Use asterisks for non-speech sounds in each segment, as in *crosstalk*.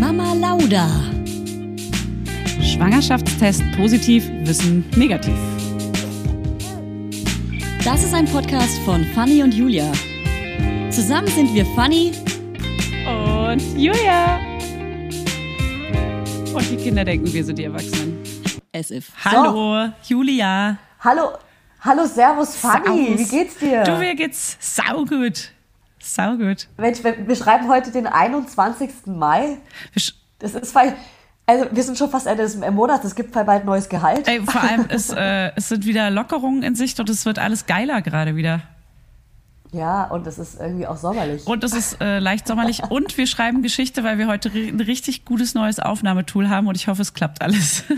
Mama Lauda. Schwangerschaftstest positiv, Wissen negativ. Das ist ein Podcast von Fanny und Julia. Zusammen sind wir Fanny und Julia. Und die Kinder denken, wir sind die Erwachsenen. As if. Hallo, so. Julia. Hallo, hallo, Servus, Fanny. Servus. Wie geht's dir? Du, mir geht's saugut. Saugut. Mensch, wir schreiben heute den 21. Mai. Das ist also wir sind schon fast Ende des Monats, es gibt bald neues Gehalt. Ey, vor allem, es, äh, es sind wieder Lockerungen in Sicht und es wird alles geiler gerade wieder. Ja, und es ist irgendwie auch sommerlich. Und es ist äh, leicht sommerlich. und wir schreiben Geschichte, weil wir heute ein richtig gutes neues Aufnahmetool haben und ich hoffe, es klappt alles. *laughs*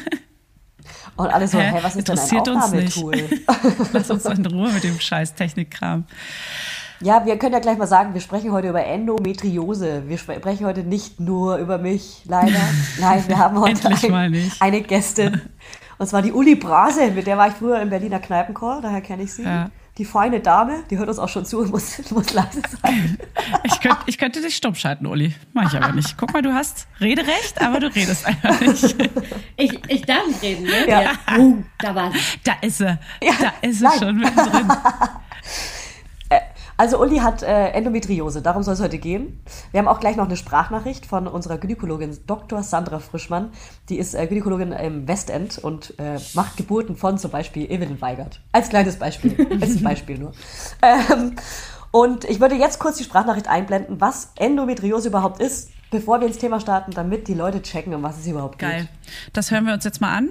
Und alle so, hey, was ist Interessiert denn ein Aufnahmetool? Uns nicht. *laughs* Lass uns in Ruhe mit dem scheiß Technikkram. Ja, wir können ja gleich mal sagen, wir sprechen heute über Endometriose. Wir sprechen heute nicht nur über mich, leider. *laughs* Nein, wir haben heute ein, eine Gästin. Und zwar die Uli Brase, mit der war ich früher im Berliner Kneipenchor, daher kenne ich sie. Ja. Die feine Dame, die hört uns auch schon zu und muss, *laughs* muss leise sein. *laughs* Ich, könnt, ich könnte dich stumm schalten, Uli. Mach ich aber nicht. Guck mal, du hast Rederecht, aber du redest einfach nicht. Ich, ich darf nicht reden, ne? Ja. ja. Oh, da war sie. Da ist sie. Ja, da ist sie schon mittendrin. Also Uli hat äh, Endometriose, darum soll es heute gehen. Wir haben auch gleich noch eine Sprachnachricht von unserer Gynäkologin Dr. Sandra Frischmann. Die ist äh, Gynäkologin im Westend und äh, macht Geburten von zum Beispiel Evelyn Weigert. Als kleines Beispiel, *laughs* als Beispiel nur. Ähm, und ich würde jetzt kurz die Sprachnachricht einblenden, was Endometriose überhaupt ist, bevor wir ins Thema starten, damit die Leute checken, um was es überhaupt Geil. geht. Geil. Das hören wir uns jetzt mal an.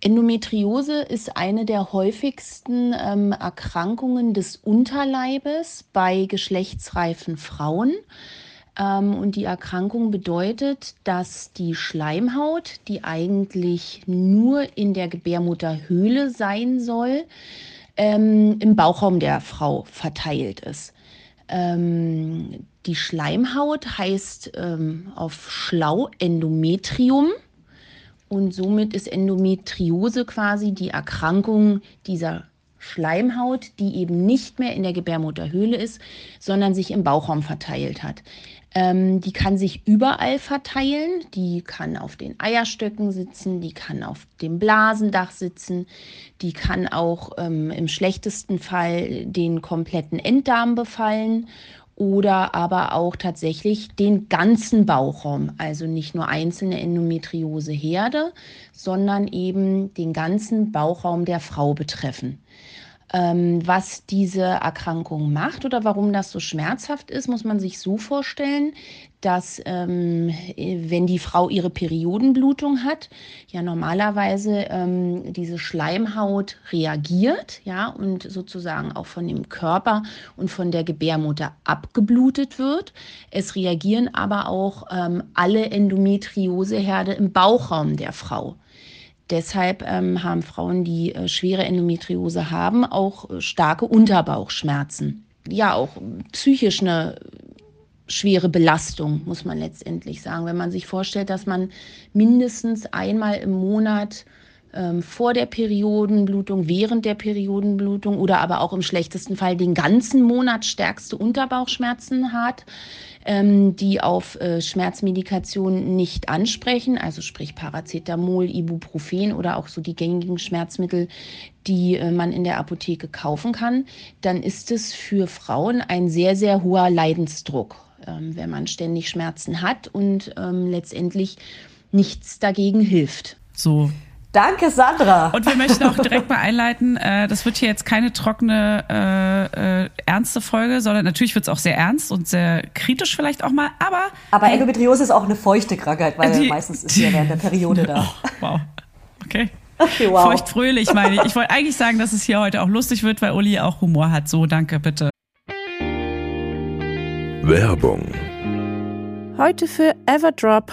Endometriose ist eine der häufigsten ähm, Erkrankungen des Unterleibes bei geschlechtsreifen Frauen. Ähm, und die Erkrankung bedeutet, dass die Schleimhaut, die eigentlich nur in der Gebärmutterhöhle sein soll, ähm, im Bauchraum der Frau verteilt ist. Ähm, die Schleimhaut heißt ähm, auf Schlau Endometrium. Und somit ist Endometriose quasi die Erkrankung dieser Schleimhaut, die eben nicht mehr in der Gebärmutterhöhle ist, sondern sich im Bauchraum verteilt hat. Ähm, die kann sich überall verteilen. Die kann auf den Eierstöcken sitzen, die kann auf dem Blasendach sitzen, die kann auch ähm, im schlechtesten Fall den kompletten Enddarm befallen oder aber auch tatsächlich den ganzen Bauchraum, also nicht nur einzelne Endometrioseherde, sondern eben den ganzen Bauchraum der Frau betreffen. Ähm, was diese Erkrankung macht oder warum das so schmerzhaft ist, muss man sich so vorstellen, dass ähm, wenn die Frau ihre Periodenblutung hat, ja normalerweise ähm, diese Schleimhaut reagiert, ja, und sozusagen auch von dem Körper und von der Gebärmutter abgeblutet wird. Es reagieren aber auch ähm, alle Endometrioseherde im Bauchraum der Frau. Deshalb ähm, haben Frauen, die äh, schwere Endometriose haben, auch äh, starke Unterbauchschmerzen. Ja, auch psychisch eine schwere Belastung, muss man letztendlich sagen. Wenn man sich vorstellt, dass man mindestens einmal im Monat ähm, vor der Periodenblutung, während der Periodenblutung oder aber auch im schlechtesten Fall den ganzen Monat stärkste Unterbauchschmerzen hat, ähm, die auf äh, Schmerzmedikation nicht ansprechen, also sprich Paracetamol, Ibuprofen oder auch so die gängigen Schmerzmittel, die äh, man in der Apotheke kaufen kann, dann ist es für Frauen ein sehr, sehr hoher Leidensdruck, ähm, wenn man ständig Schmerzen hat und ähm, letztendlich nichts dagegen hilft. So Danke, Sandra. Und wir möchten auch direkt mal einleiten, äh, das wird hier jetzt keine trockene, äh, äh, ernste Folge, sondern natürlich wird es auch sehr ernst und sehr kritisch vielleicht auch mal, aber... Aber Endometriose ist auch eine feuchte Krankheit, weil die, meistens ist sie ja während der Periode da. Oh, wow, okay. Okay, wow. Feucht fröhlich meine ich. Ich wollte eigentlich sagen, dass es hier heute auch lustig wird, weil Uli auch Humor hat. So, danke, bitte. Werbung. Heute für Everdrop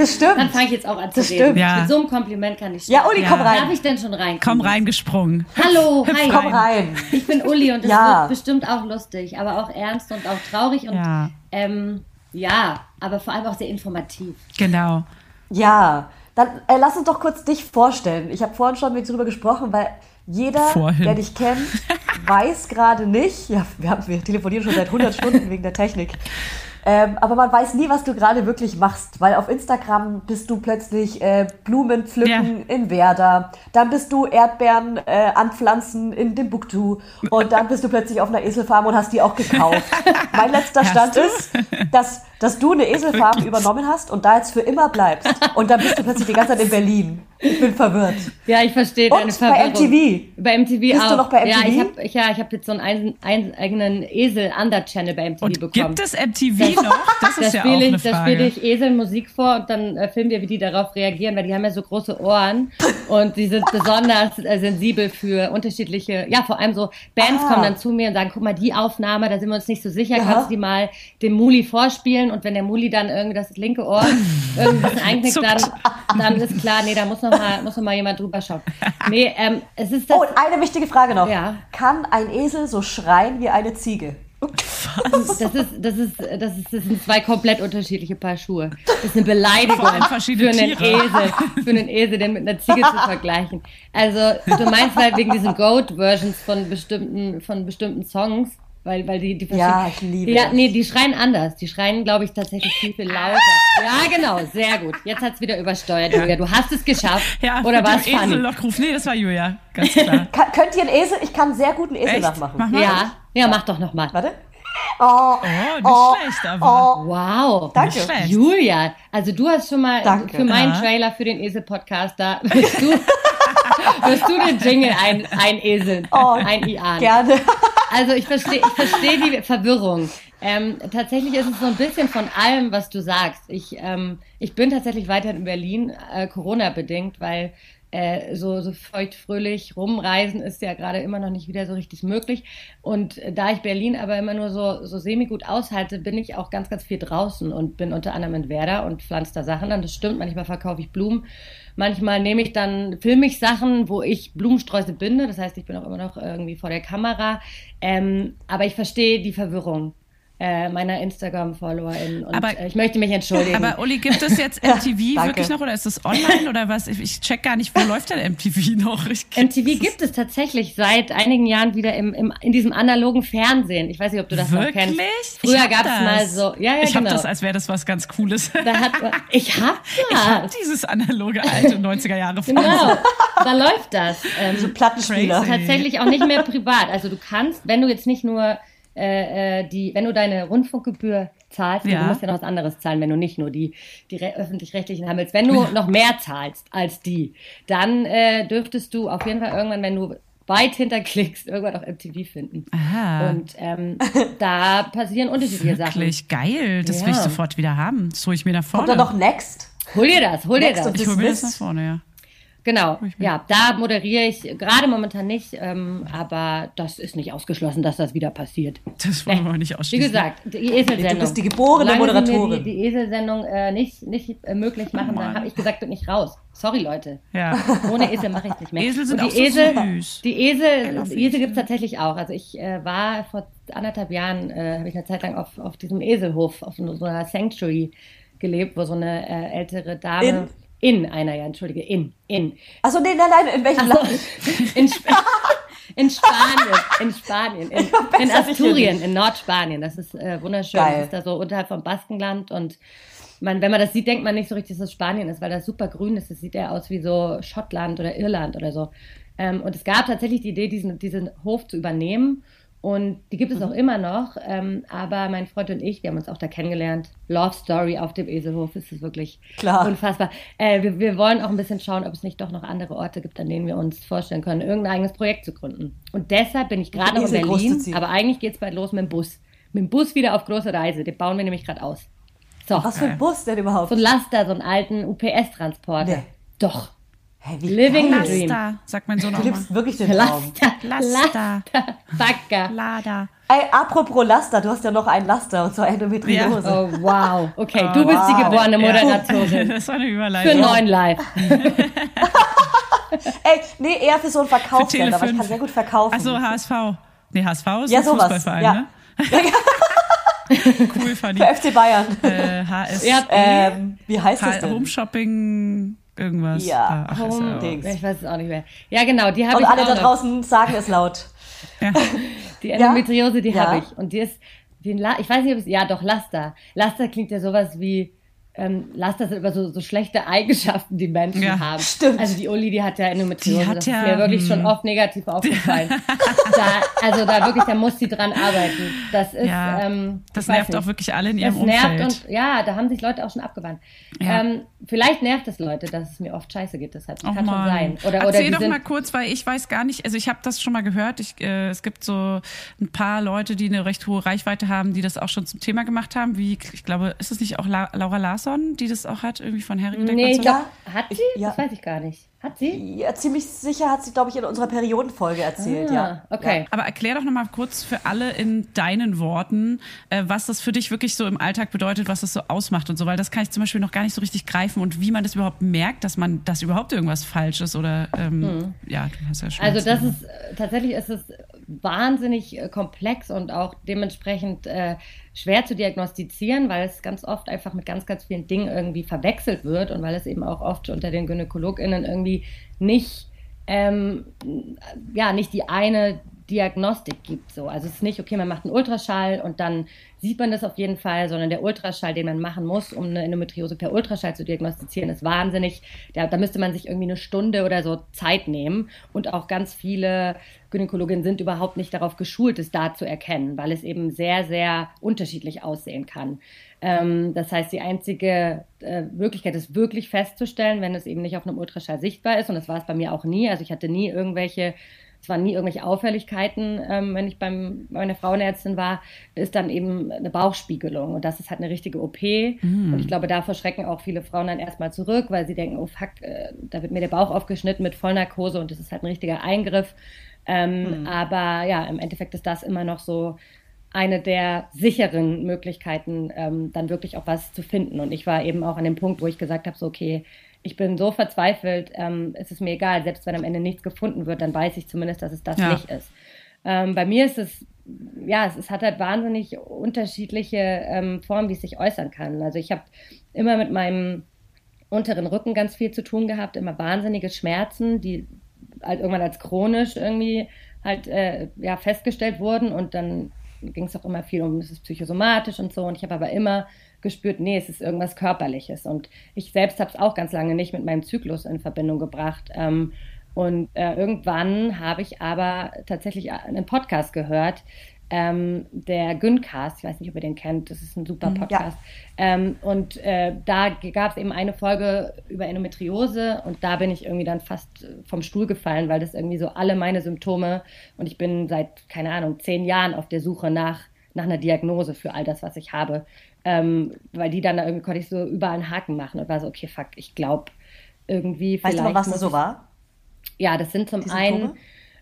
Das stimmt. Dann fange ich jetzt auch an zu Das reden. stimmt. Ja. Mit so einem Kompliment kann ich Ja, starten. Uli, komm Ja. rein. Darf ich denn schon rein? Komm reingesprungen. Hallo, hi. Komm rein. Ich bin Uli und das Ja. wird bestimmt auch lustig, aber auch ernst und auch traurig und Ja. ähm, ja, aber vor allem auch sehr informativ. Genau. Ja, dann äh, lass uns doch kurz dich vorstellen. Ich habe vorhin schon mit dir drüber gesprochen, weil jeder, Vorhin. der dich kennt, *laughs* weiß gerade nicht, ja, wir, haben, wir telefonieren schon seit 100 Stunden wegen der Technik, ähm, aber man weiß nie, was du gerade wirklich machst, weil auf Instagram bist du plötzlich äh, Blumen pflücken in Werder, dann bist du Erdbeeren äh, anpflanzen in Timbuktu und dann bist du plötzlich auf einer Eselfarm und hast die auch gekauft. *laughs* mein letzter Stand ist, dass, dass du eine Eselfarm Wirklich? übernommen hast und da jetzt für immer bleibst. Und dann bist du plötzlich die ganze Zeit in Berlin. Ich bin verwirrt. Ja, ich verstehe Und deine bei Verwirrung. MTV. Bei MTV Bist auch. du noch bei Ja, MTV? ich habe ja, ich hab jetzt so einen ein, ein, eigenen Esel-Under-Channel bei MTV Und bekommen. gibt es MTV noch? Das da ist ja auch spiele eine ich, da spiele Frage. ich Esel Musik vor und dann äh, filmen wir, wie die darauf reagieren, weil die haben ja so große Ohren *laughs* und die sind besonders äh, sensibel für unterschiedliche, ja, vor allem so Bands Ah. kommen dann zu mir und sagen, guck mal, die Aufnahme, da sind wir uns nicht so sicher, Ja. kannst du die mal dem Muli vorspielen und wenn der Muli dann irgendwie das linke Ohr bisschen *laughs* einknickt, Zuckt. dann, dann ist klar, nee, da muss noch mal, muss noch mal jemand drüber schauen. Nee, ähm, es ist das, Oh, und eine wichtige Frage noch. Ja. Kann ein Esel so schreien wie eine Ziege? Das ist, das ist, das ist, das sind zwei komplett unterschiedliche Paar Schuhe. Das ist eine Beleidigung für einen Tiere. Esel, für einen Esel, den mit einer Ziege zu vergleichen. Also, du meinst halt wegen diesen Goat-Versions von bestimmten, von bestimmten Songs, weil, weil die, die Ja, ich liebe Ja, das. nee, die schreien anders. Die schreien, glaube ich, tatsächlich viel, viel lauter. Ja, genau, sehr gut. Jetzt hat's wieder übersteuert, Julia. Du hast es geschafft. Ja, Oder war es funny? Esellockruf. Nee, das war Julia. Ganz klar. Kann, könnt ihr einen Esel? Ich kann sehr gut einen Esel Echt? nachmachen. Mach mal. Ja, ja, mach doch noch mal. Warte. Oh, Oh, nicht schlecht, aber. Wow. Danke. Nicht schlecht. Julia, also du hast schon mal Danke. für meinen Ja. Trailer für den Esel-Podcast, da wirst du, *laughs* wirst du den Jingle ein, eineseln, Oh, ein gerne. Also ich verstehe ich verstehe die Verwirrung. Ähm, tatsächlich ist es so ein bisschen von allem, was du sagst. Ich, ähm, ich bin tatsächlich weiterhin in Berlin, äh, Corona-bedingt, weil äh, so, so feuchtfröhlich rumreisen ist ja gerade immer noch nicht wieder so richtig möglich. Und äh, da ich Berlin aber immer nur so, so semi-gut aushalte, bin ich auch ganz, ganz viel draußen und bin unter anderem in Werder und pflanze da Sachen an. Das stimmt, manchmal verkaufe ich Blumen. Manchmal nehme ich dann, filme ich Sachen, wo ich Blumensträuße binde. Das heißt, ich bin auch immer noch irgendwie vor der Kamera. Ähm, aber ich verstehe die Verwirrung. Äh, meiner Instagram-FollowerInnen. Und Aber- äh, ich möchte mich entschuldigen. Aber Uli, gibt es jetzt *laughs* MTV danke. wirklich noch oder ist es online oder was? Ich, ich check gar nicht, wo läuft denn MTV noch? Ich, *laughs* MTV gibt es tatsächlich seit einigen Jahren wieder im, im, in diesem analogen Fernsehen. Ich weiß nicht, ob du das noch kennst. Wirklich? Früher Ich hab gab es das. mal so. Ja, ja, ich habe genau. das, als wäre das was ganz Cooles. da hat, *laughs* ich hab Ich habe das. dieses analoge alte 90er Jahre Fernsehen. Genau, da läuft das. Ähm, So Plattenspieler. Tatsächlich auch nicht mehr privat. Also du kannst, wenn du jetzt nicht nur äh, äh, die, wenn du deine Rundfunkgebühr zahlst, Ja. du musst ja noch was anderes zahlen, wenn du nicht nur die, die re- öffentlich-rechtlichen haben willst, wenn du noch mehr zahlst als die, dann äh, dürftest du auf jeden Fall irgendwann, wenn du weit hinterklickst, irgendwann auch MTV finden. Aha. Und ähm, da passieren unterschiedliche Sachen. Wirklich geil. Das will ich Ja. sofort wieder haben. Das hole ich mir nach vorne. Kommt da noch Next? Hol dir das, hol dir Next das. of ich hole mir das nach vorne, ja. Genau, mir- ja, da moderiere ich gerade momentan nicht, ähm, aber das ist nicht ausgeschlossen, dass das wieder passiert. Das wollen wir nicht Wie ausschließen. gesagt, die Eselsendung. Du bist die geborene Solange Moderatorin. Mir die, die Eselsendung äh, nicht, nicht äh, möglich machen, dann Mann. habe ich gesagt, bin ich raus. Sorry, Leute. Ja. Ohne Esel mache ich es nicht mehr. Esel sind auch die so Esel, süß. Esel, die Esel Esel. gibt es tatsächlich auch. Also ich äh, war vor anderthalb Jahren, äh, habe ich eine Zeit lang auf, auf diesem Eselhof, auf so einer Sanctuary gelebt, wo so eine äh, ältere Dame in, einer, ja, entschuldige, in, in, Also nee, nein, nein, in welchem so, Land? *laughs* in, Sp *laughs* in Spanien, in Spanien, in, in Asturien, in Nordspanien. Das ist äh, wunderschön. Geil. Das ist da so unterhalb vom Baskenland und man, wenn man das sieht, denkt man nicht so richtig, dass es Spanien ist, weil das super grün ist. Das sieht eher aus wie so Schottland oder Irland oder so. Ähm, und es gab tatsächlich die Idee, diesen, diesen Hof zu übernehmen. Und die gibt es Mhm. auch immer noch. Ähm, aber mein Freund und ich, wir haben uns auch da kennengelernt. Love Story auf dem Eselhof. Es ist wirklich Klar. unfassbar. Äh, wir, wir wollen auch ein bisschen schauen, ob es nicht doch noch andere Orte gibt, an denen wir uns vorstellen können, irgendein eigenes Projekt zu gründen. Und deshalb bin ich gerade noch in Berlin. ziehen. Aber eigentlich geht es bald los mit dem Bus. Mit dem Bus wieder auf große Reise. Den bauen wir nämlich gerade aus. So, Was für ein Bus denn überhaupt? so ein Laster, so einen alten UPS-Transporter. Nee. Doch. Wie Living geil. the Dream. Laster, sagt mein Sohn Du auch mal. lebst wirklich den Traum. Laster. Laster. Laster. Lada. Ey, apropos Laster, du hast ja noch einen Laster und zwar Endometriose. Oh, wow. Okay, du bist die geborene Ja. Moderatorin. *laughs* Das war eine Für Überleitung. neuen Live. *laughs* Ey, nee, eher für so einen Verkaufssender, Für aber ich Tele5. kann sehr gut verkaufen. Achso, HSV. Nee, HSV ist Ja, ein sowas, Fußballverein, ja. ne? *laughs* cool, funny. Für FC Bayern. Äh, HS. Ja, ähm, wie heißt das H- denn? Home Shopping, irgendwas. Ja, Ach, ist ja auch- Dings. Ich weiß es auch nicht mehr. Ja, genau, die habe Und ich alle auch da noch. draußen sagen es laut. ja. *laughs* Die Endometriose, die Ja. habe ich. Und die ist, wie ein La ich weiß nicht, ob es, ja doch, Laster. Laster klingt ja sowas wie, ähm, Laster sind immer so, so schlechte Eigenschaften, die Menschen Ja, haben. stimmt. Also die Uli, die hat ja Endometriose. Die hat das ja, ist mir wirklich schon hm. oft negativ *laughs* aufgefallen. da, also da wirklich, da muss sie dran arbeiten. Das ist, Ja, ähm, das nervt nicht. auch wirklich alle in Das ihrem nervt Umfeld. und ja, da haben sich Leute auch schon abgewandt. Ja. Ähm, vielleicht nervt es Leute, dass es mir oft scheiße geht, deshalb. Das Oh kann schon Mann. sein. Oder, oder Erzähl die doch sind, mal kurz, weil ich weiß gar nicht, also ich habe das schon mal gehört. Ich, äh, es gibt so ein paar Leute, die eine recht hohe Reichweite haben, die das auch schon zum Thema gemacht haben. Wie, ich glaube, ist es nicht auch La Laura Larsson, die das auch hat, irgendwie von Harry Nee, ich glaub, hat sie? Ich- ja. Das weiß ich gar nicht. Hat sie? Ja, ziemlich sicher hat sie, glaube ich, in unserer Periodenfolge erzählt, Ah, ja. okay. Aber erklär doch nochmal kurz für alle in deinen Worten, äh, was das für dich wirklich so im Alltag bedeutet, was das so ausmacht und so, weil das kann ich zum Beispiel noch gar nicht so richtig greifen und wie man das überhaupt merkt, dass man, dass überhaupt irgendwas falsch ist oder, ähm, ja, du hast ja schon. Also das ist äh, tatsächlich ist es wahnsinnig äh, komplex und auch dementsprechend äh, schwer zu diagnostizieren, weil es ganz oft einfach mit ganz, ganz vielen Dingen irgendwie verwechselt wird und weil es eben auch oft unter den GynäkologInnen irgendwie nicht, ähm, ja, nicht die eine Diagnostik gibt. So. Also es ist nicht, okay, man macht einen Ultraschall und dann sieht man das auf jeden Fall, sondern der Ultraschall, den man machen muss, um eine Endometriose per Ultraschall zu diagnostizieren, ist wahnsinnig. Da, da müsste man sich irgendwie eine Stunde oder so Zeit nehmen. Und auch ganz viele Gynäkologinnen sind überhaupt nicht darauf geschult, es da zu erkennen, weil es eben sehr, sehr unterschiedlich aussehen kann. Ähm, das heißt, die einzige äh, Möglichkeit ist wirklich festzustellen, wenn es eben nicht auf einem Ultraschall sichtbar ist. Und das war es bei mir auch nie. Also ich hatte nie irgendwelche es waren nie irgendwelche Auffälligkeiten, ähm, wenn ich beim, bei meiner Frauenärztin war, ist dann eben eine Bauchspiegelung. Und das ist halt eine richtige OP. Und ich glaube, davor schrecken auch viele Frauen dann erstmal zurück, weil sie denken, oh fuck, äh, da wird mir der Bauch aufgeschnitten mit Vollnarkose und das ist halt ein richtiger Eingriff. Ähm, Aber ja, im Endeffekt ist das immer noch so eine der sicheren Möglichkeiten, ähm, dann wirklich auch was zu finden. Und ich war eben auch an dem Punkt, wo ich gesagt habe, so okay, ich bin so verzweifelt, ähm, es ist mir egal, selbst wenn am Ende nichts gefunden wird, dann weiß ich zumindest, dass es das Ja. nicht ist. Ähm, bei mir ist es, ja, es, es, hat halt wahnsinnig unterschiedliche ähm, Formen, wie es sich äußern kann. Also ich habe immer mit meinem unteren Rücken ganz viel zu tun gehabt, immer wahnsinnige Schmerzen, die halt irgendwann als chronisch irgendwie halt äh, ja, festgestellt wurden und dann ging es auch immer viel um, es ist psychosomatisch und so und ich habe aber immer gespürt, nee, es ist irgendwas Körperliches und ich selbst habe es auch ganz lange nicht mit meinem Zyklus in Verbindung gebracht ähm, und äh, irgendwann habe ich aber tatsächlich einen Podcast gehört, ähm, der Güncast, ich weiß nicht, ob ihr den kennt, das ist ein super mhm, Podcast. Ja. Ähm, und äh, da gab es eben eine Folge über Endometriose und da bin ich irgendwie dann fast vom Stuhl gefallen, weil das irgendwie so alle meine Symptome und ich bin seit, keine Ahnung, zehn Jahren auf der Suche nach, nach einer Diagnose für all das, was ich habe. Ähm, weil die dann da irgendwie konnte ich so überall einen Haken machen und war so, okay, fuck, ich glaube irgendwie weißt vielleicht. Weißt du noch, was das so war? Ja, das sind zum einen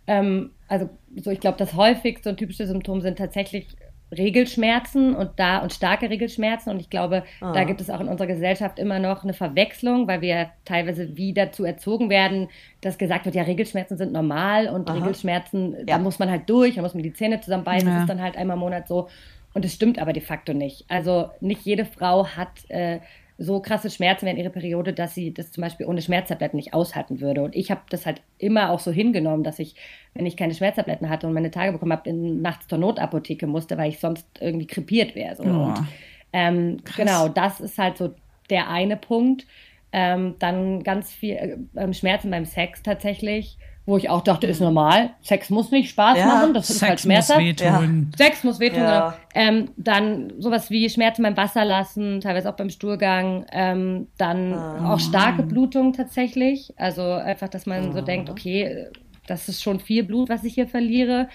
ähm, also so ich glaube, das häufigste und typische Symptom sind tatsächlich Regelschmerzen und da und starke Regelschmerzen und ich glaube, ah. da gibt es auch in unserer Gesellschaft immer noch eine Verwechslung, weil wir teilweise wie dazu erzogen werden, dass gesagt wird, ja, Regelschmerzen sind normal und Aha. Regelschmerzen, ja. da muss man halt durch, da muss man die Zähne zusammenbeißen, ja. das ist dann halt einmal im Monat so und es stimmt aber de facto nicht. Also nicht jede Frau hat äh, so krasse Schmerzen während ihrer Periode, dass sie das zum Beispiel ohne Schmerztabletten nicht aushalten würde. Und ich habe das halt immer auch so hingenommen, dass ich, wenn ich keine Schmerztabletten hatte und meine Tage bekommen habe, nachts zur Notapotheke musste, weil ich sonst irgendwie krepiert wäre. So. Oh, und ähm, genau, das ist halt so der eine Punkt. Ähm, dann ganz viel äh, Schmerzen beim Sex tatsächlich wo ich auch dachte, ist normal. Sex muss nicht Spaß ja. machen, das ist halt schmerzhaft. Muss wehtun. Ja. Sex muss wehtun. Ja. Genau. Ähm, dann sowas wie Schmerzen beim Wasser lassen, teilweise auch beim Stuhlgang. Ähm, dann ah. auch starke Blutung tatsächlich. Also einfach, dass man ah. so denkt, okay, das ist schon viel Blut, was ich hier verliere.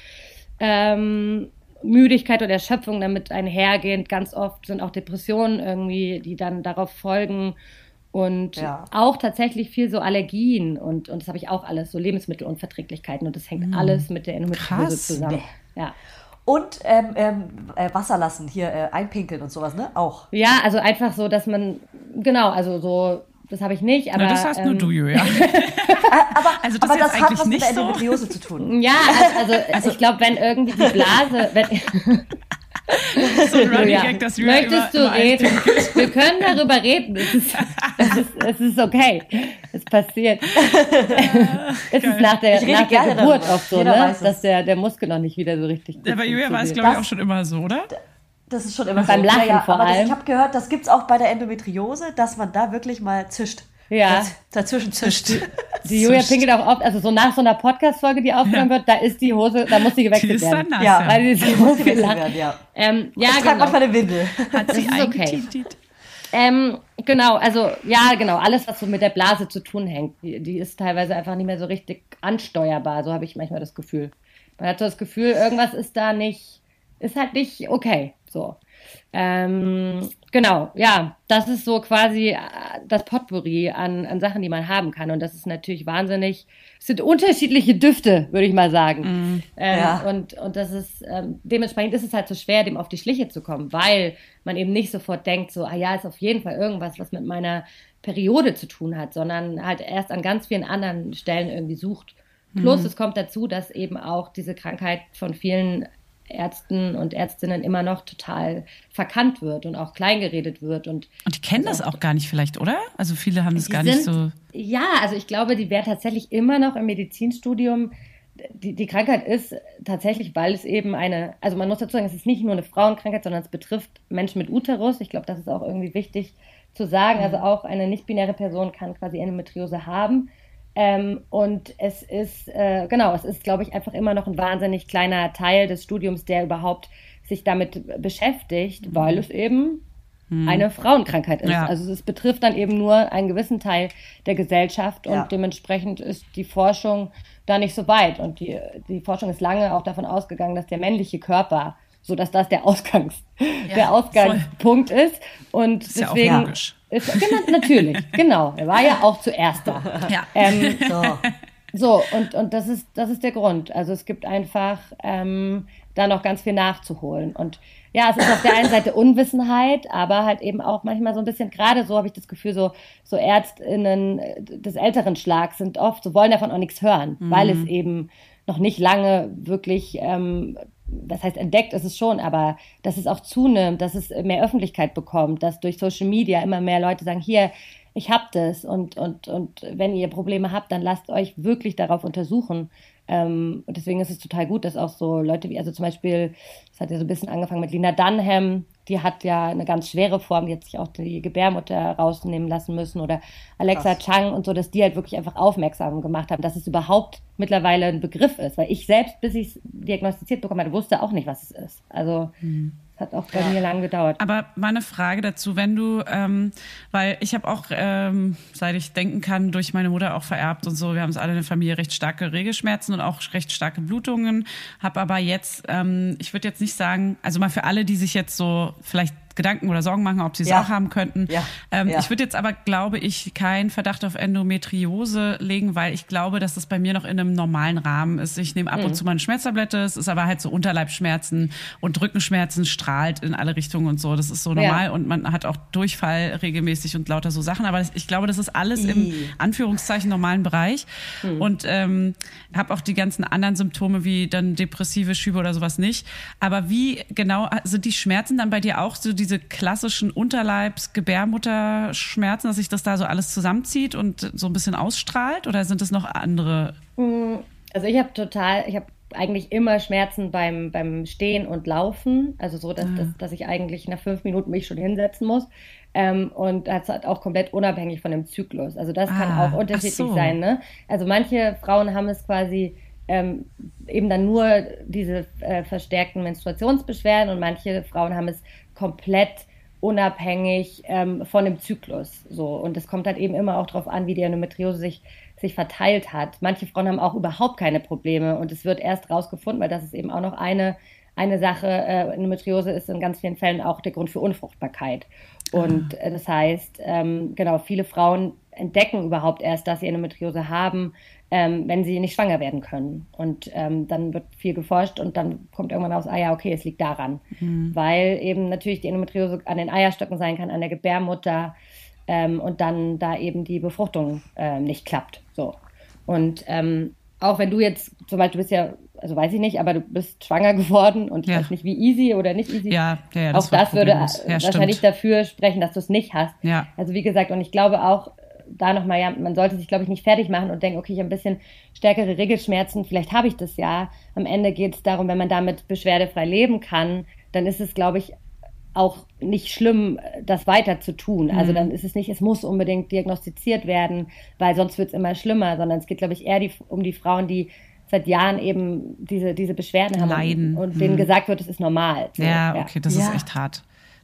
Ähm, Müdigkeit oder Erschöpfung damit einhergehend. Ganz oft sind auch Depressionen irgendwie, die dann darauf folgen. Und ja. auch tatsächlich viel so Allergien und, und das habe ich auch alles, so Lebensmittelunverträglichkeiten und das hängt mhm. alles mit der Endometriose zusammen. Ja. Und ähm, ähm, äh, Wasser lassen, hier äh, einpinkeln und sowas, ne? Auch. Ja, also einfach so, dass man, genau, also so, das habe ich nicht, aber. Na, *laughs* *laughs* das hast ähm, nur du, Julia. aber also das, aber das hat was mit der Endometriose so. zu tun. Ja, also, also, *laughs* also ich glaube, wenn irgendwie die Blase, wenn, *laughs* so ein Running Gag, dass wir Möchtest du reden? *laughs* Wir können darüber reden. Es ist, es ist, es ist okay. Es passiert. *laughs* es ist nach der, nach der Geburt darüber. oft so, ne? dass der, der Muskel noch nicht wieder so richtig Ja, bei Julia war es, glaube ich, auch schon immer so, oder? Das ist schon immer Beim so. Lachen ja, ja, vor allem. Das, ich habe gehört, das gibt es auch bei der Endometriose, dass man da wirklich mal zischt. Ja. dazwischen zischt. Die *laughs* Julia pinkelt auch oft, also so nach so einer Podcast-Folge, die aufgenommen ja. wird, da ist die Hose, da muss sie gewechselt die werden. Nass, ja, weil die ist so viel werden, ja. Ähm, ja, ich genau. manchmal eine Windel. Hat sie okay. Ähm, genau, also ja, genau, alles, was so mit der Blase zu tun hängt, die, die ist teilweise einfach nicht mehr so richtig ansteuerbar, so habe ich manchmal das Gefühl. Man hat so das Gefühl, irgendwas ist da nicht, ist halt nicht okay, so. Ähm, genau, ja, das ist so quasi äh, das Potpourri an, an Sachen, die man haben kann. Und das ist natürlich wahnsinnig, es sind unterschiedliche Düfte, würde ich mal sagen. Mm, ähm, ja. und, und das ist, ähm, dementsprechend ist es halt so schwer, dem auf die Schliche zu kommen, weil man eben nicht sofort denkt, so, ah ja, ist auf jeden Fall irgendwas, was mit meiner Periode zu tun hat, sondern halt erst an ganz vielen anderen Stellen irgendwie sucht. Plus, mhm. es kommt dazu, dass eben auch diese Krankheit von vielen Ärzten und Ärztinnen immer noch total verkannt wird und auch kleingeredet wird. Und, und die kennen also das auch gar nicht vielleicht, oder? Also viele haben das gar sind, nicht so. Ja, also ich glaube, die wäre tatsächlich immer noch im Medizinstudium. Die, die Krankheit ist tatsächlich, weil es eben eine, also man muss dazu sagen, es ist nicht nur eine Frauenkrankheit, sondern es betrifft Menschen mit Uterus. Ich glaube, das ist auch irgendwie wichtig zu sagen. Also mhm. auch eine nicht-binäre Person kann quasi Endometriose haben. Ähm, und es ist, äh, genau, es ist, glaube ich, einfach immer noch ein wahnsinnig kleiner Teil des Studiums, der überhaupt sich damit beschäftigt, mhm. weil es eben hm. eine Frauenkrankheit ist. Ja. Also es betrifft dann eben nur einen gewissen Teil der Gesellschaft und ja. dementsprechend ist die Forschung da nicht so weit. Und die, die Forschung ist lange auch davon ausgegangen, dass der männliche Körper so dass das der Ausgangs ja, der Ausgangspunkt voll. ist und ist deswegen ja ist genau, natürlich *laughs* genau er war ja auch zuerst da ja. Ähm, so. so und und das ist das ist der Grund also es gibt einfach ähm, da noch ganz viel nachzuholen und ja, es ist auf der einen Seite Unwissenheit, aber halt eben auch manchmal so ein bisschen, gerade so habe ich das Gefühl, so, so ÄrztInnen des älteren Schlags sind oft, so wollen davon auch nichts hören, mhm. weil es eben noch nicht lange wirklich, ähm, das heißt entdeckt ist es schon, aber dass es auch zunimmt, dass es mehr Öffentlichkeit bekommt, dass durch Social Media immer mehr Leute sagen, hier, ich hab das und, und, und wenn ihr Probleme habt, dann lasst euch wirklich darauf untersuchen. Ähm, und deswegen ist es total gut, dass auch so Leute wie, also zum Beispiel, es hat ja so ein bisschen angefangen mit Lina Dunham, die hat ja eine ganz schwere Form, die hat sich auch die Gebärmutter rausnehmen lassen müssen oder Alexa Krass. Chang und so, dass die halt wirklich einfach aufmerksam gemacht haben, dass es überhaupt mittlerweile ein Begriff ist, weil ich selbst, bis ich es diagnostiziert bekommen hatte, wusste auch nicht, was es ist. Also mhm. Hat auch bei ja. mir lang gedauert. Aber meine Frage dazu, wenn du, ähm, weil ich habe auch, ähm, seit ich denken kann, durch meine Mutter auch vererbt und so, wir haben es alle in der Familie recht starke Regelschmerzen und auch recht starke Blutungen, habe aber jetzt, ähm, ich würde jetzt nicht sagen, also mal für alle, die sich jetzt so vielleicht Gedanken oder Sorgen machen, ob sie es ja. auch haben könnten. Ja. Ähm, ja. Ich würde jetzt aber, glaube ich, keinen Verdacht auf Endometriose legen, weil ich glaube, dass das bei mir noch in einem normalen Rahmen ist. Ich nehme ab mhm. und zu mal eine Schmerztablette, es ist aber halt so Unterleibschmerzen und Rückenschmerzen strahlt in alle Richtungen und so. Das ist so normal und man hat auch Durchfall regelmäßig und lauter so Sachen. Aber ich glaube, das ist alles im Anführungszeichen normalen Bereich. Mhm. Und ähm, habe auch die ganzen anderen Symptome wie dann depressive Schübe oder sowas nicht. Aber wie genau sind die Schmerzen dann bei dir auch so die diese klassischen Unterleibs-Gebärmutterschmerzen, dass sich das da so alles zusammenzieht und so ein bisschen ausstrahlt? Oder sind es noch andere? Mm, also ich habe total, ich habe eigentlich immer Schmerzen beim, beim Stehen und Laufen. Also so, dass, ah. dass, dass ich eigentlich nach fünf Minuten mich schon hinsetzen muss. Ähm, und das hat auch komplett unabhängig von dem Zyklus. Also das ah, kann auch unterschiedlich so. sein. Ne? Also manche Frauen haben es quasi ähm, eben dann nur diese äh, verstärkten Menstruationsbeschwerden und manche Frauen haben es komplett unabhängig ähm, von dem Zyklus. So. Und es kommt halt eben immer auch darauf an, wie die Endometriose sich, sich verteilt hat. Manche Frauen haben auch überhaupt keine Probleme und es wird erst rausgefunden, weil das ist eben auch noch eine, eine Sache. Äh, Endometriose ist in ganz vielen Fällen auch der Grund für Unfruchtbarkeit. Und äh, das heißt, ähm, genau, viele Frauen entdecken überhaupt erst, dass sie Endometriose haben, ähm, wenn sie nicht schwanger werden können. Und ähm, dann wird viel geforscht und dann kommt irgendwann raus, ah ja, okay, es liegt daran. Mhm. Weil eben natürlich die Endometriose an den Eierstöcken sein kann, an der Gebärmutter ähm, und dann da eben die Befruchtung äh, nicht klappt. So. Und ähm, auch wenn du jetzt, zum Beispiel, du bist ja, also weiß ich nicht, aber du bist schwanger *laughs* geworden und ich ja. weiß nicht, wie easy oder nicht easy. Ja, ja, ja das auch das würde ja, wahrscheinlich stimmt. dafür sprechen, dass du es nicht hast. Ja. Also wie gesagt, und ich glaube auch, da nochmal, ja, man sollte sich, glaube ich, nicht fertig machen und denken, okay, ich habe ein bisschen stärkere Regelschmerzen, vielleicht habe ich das ja. Am Ende geht es darum, wenn man damit beschwerdefrei leben kann, dann ist es, glaube ich, auch nicht schlimm, das weiter zu tun. Also mhm. Also dann ist es nicht, es muss unbedingt diagnostiziert werden, weil sonst wird es immer schlimmer, sondern es geht, glaube ich, eher die, um die Frauen, die seit Jahren eben diese, diese Beschwerden haben Leiden. und, und denen mhm. gesagt wird, es ist normal. So, ja, okay, das ja. ist echt hart.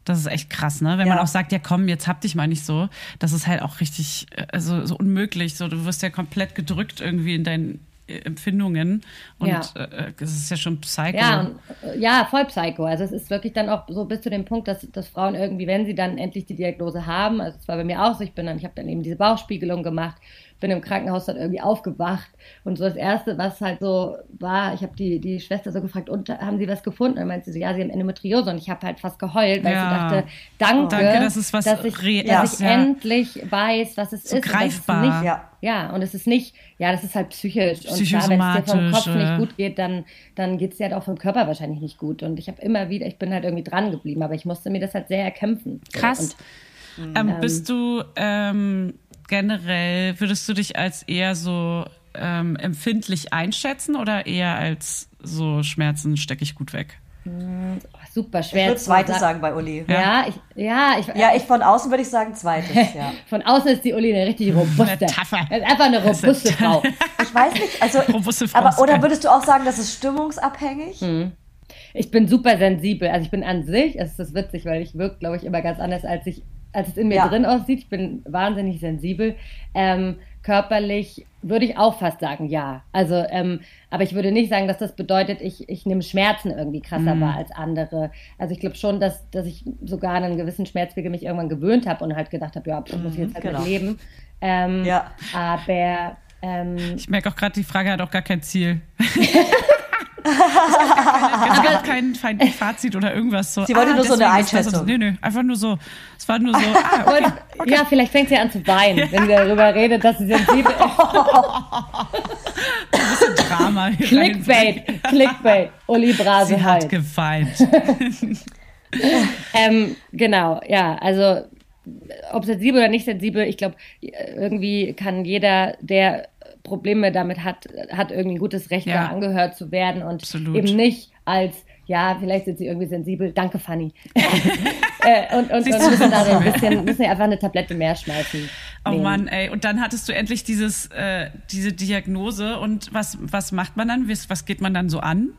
Das ist echt krass, ne? Wenn ja. man auch sagt, ja komm, jetzt hab dich mal nicht so. Das ist halt auch richtig, also so unmöglich. So, du wirst ja komplett gedrückt irgendwie in deinen äh, Empfindungen und ja. äh, es ist ja schon Psycho. Ja, und, äh, ja, voll Psycho. Also es ist wirklich dann auch so bis zu dem Punkt, dass, dass Frauen irgendwie, wenn sie dann endlich die Diagnose haben, also es war bei mir auch so, ich bin dann, ich habe dann eben diese Bauchspiegelung gemacht bin im Krankenhaus dann irgendwie aufgewacht und so das Erste, was halt so war, ich habe die, die Schwester so gefragt, und haben Sie was gefunden? Und dann meinte sie so, ja, Sie haben Endometriose und ich habe halt fast geheult, weil ja. ich dachte, danke, danke dass, es was dass ich, dass ich ja. endlich weiß, was es so ist. Greifbar. Nicht, ja. ja, und es ist nicht, ja, das ist halt psychisch. Und klar, wenn es dir vom Kopf nicht gut geht, dann, dann geht es dir halt auch vom Körper wahrscheinlich nicht gut. Und ich habe immer wieder, ich bin halt irgendwie dran geblieben, aber ich musste mir das halt sehr erkämpfen. Krass. Und, ähm, bist du ähm, generell, würdest du dich als eher so ähm, empfindlich einschätzen oder eher als so Schmerzen stecke ich gut weg? Oh, super schwer. Ich würde zweites sagen bei Uli. Ja, ja ich, ja, ich, ja, ich von außen würde ich sagen zweites, *laughs* ja. von außen ist die Uli eine richtig *laughs* robuste. Eine einfach eine robuste Frau. Ich weiß nicht, also, robuste Frau aber, oder würdest du auch sagen, das ist stimmungsabhängig? Hm. Ich bin super sensibel. Also ich bin an sich, es ist witzig, weil ich wirke, glaube ich, immer ganz anders, als ich als es in mir ja. drin aussieht. Ich bin wahnsinnig sensibel. Ähm, körperlich würde ich auch fast sagen, ja. Also, ähm, aber ich würde nicht sagen, dass das bedeutet, ich, ich nehme Schmerzen irgendwie krasser mm. wahr als andere. Also ich glaube schon, dass, dass ich sogar an einen gewissen Schmerzwege mich irgendwann gewöhnt habe und halt gedacht habe, ja, ich muss jetzt halt genau. leben. Ähm, ja. Aber ähm, ich merke auch gerade, die Frage hat auch gar kein Ziel. *laughs* *laughs* Es gab kein, kein Fazit oder irgendwas so. Sie wollte nur so eine Einschätzung. So, nö, nö, einfach nur so. Es war nur so, *laughs* ah, okay. Und, Ja, vielleicht fängt sie an zu weinen, wenn sie darüber redet, dass sie sensibel ist. *laughs* Drama. hier Clickbait, Clickbait. Uli Brase Sie hat halt. geweint. Ähm, genau, ja, also ob sensibel oder nicht sensibel, ich glaube, irgendwie kann jeder, der Probleme damit hat, hat irgendwie ein gutes Recht, Ja. da angehört zu werden und Absolut. eben nicht als, ja, vielleicht sind sie irgendwie sensibel, danke Fanny. *laughs* äh, und und, und Siehst müssen da ein bisschen, müssen einfach eine Tablette mehr schmeißen. Oh nehmen. Mann, ey. Und dann hattest du endlich dieses, äh, diese Diagnose. Und was, was macht man dann? Was, was geht man dann so an?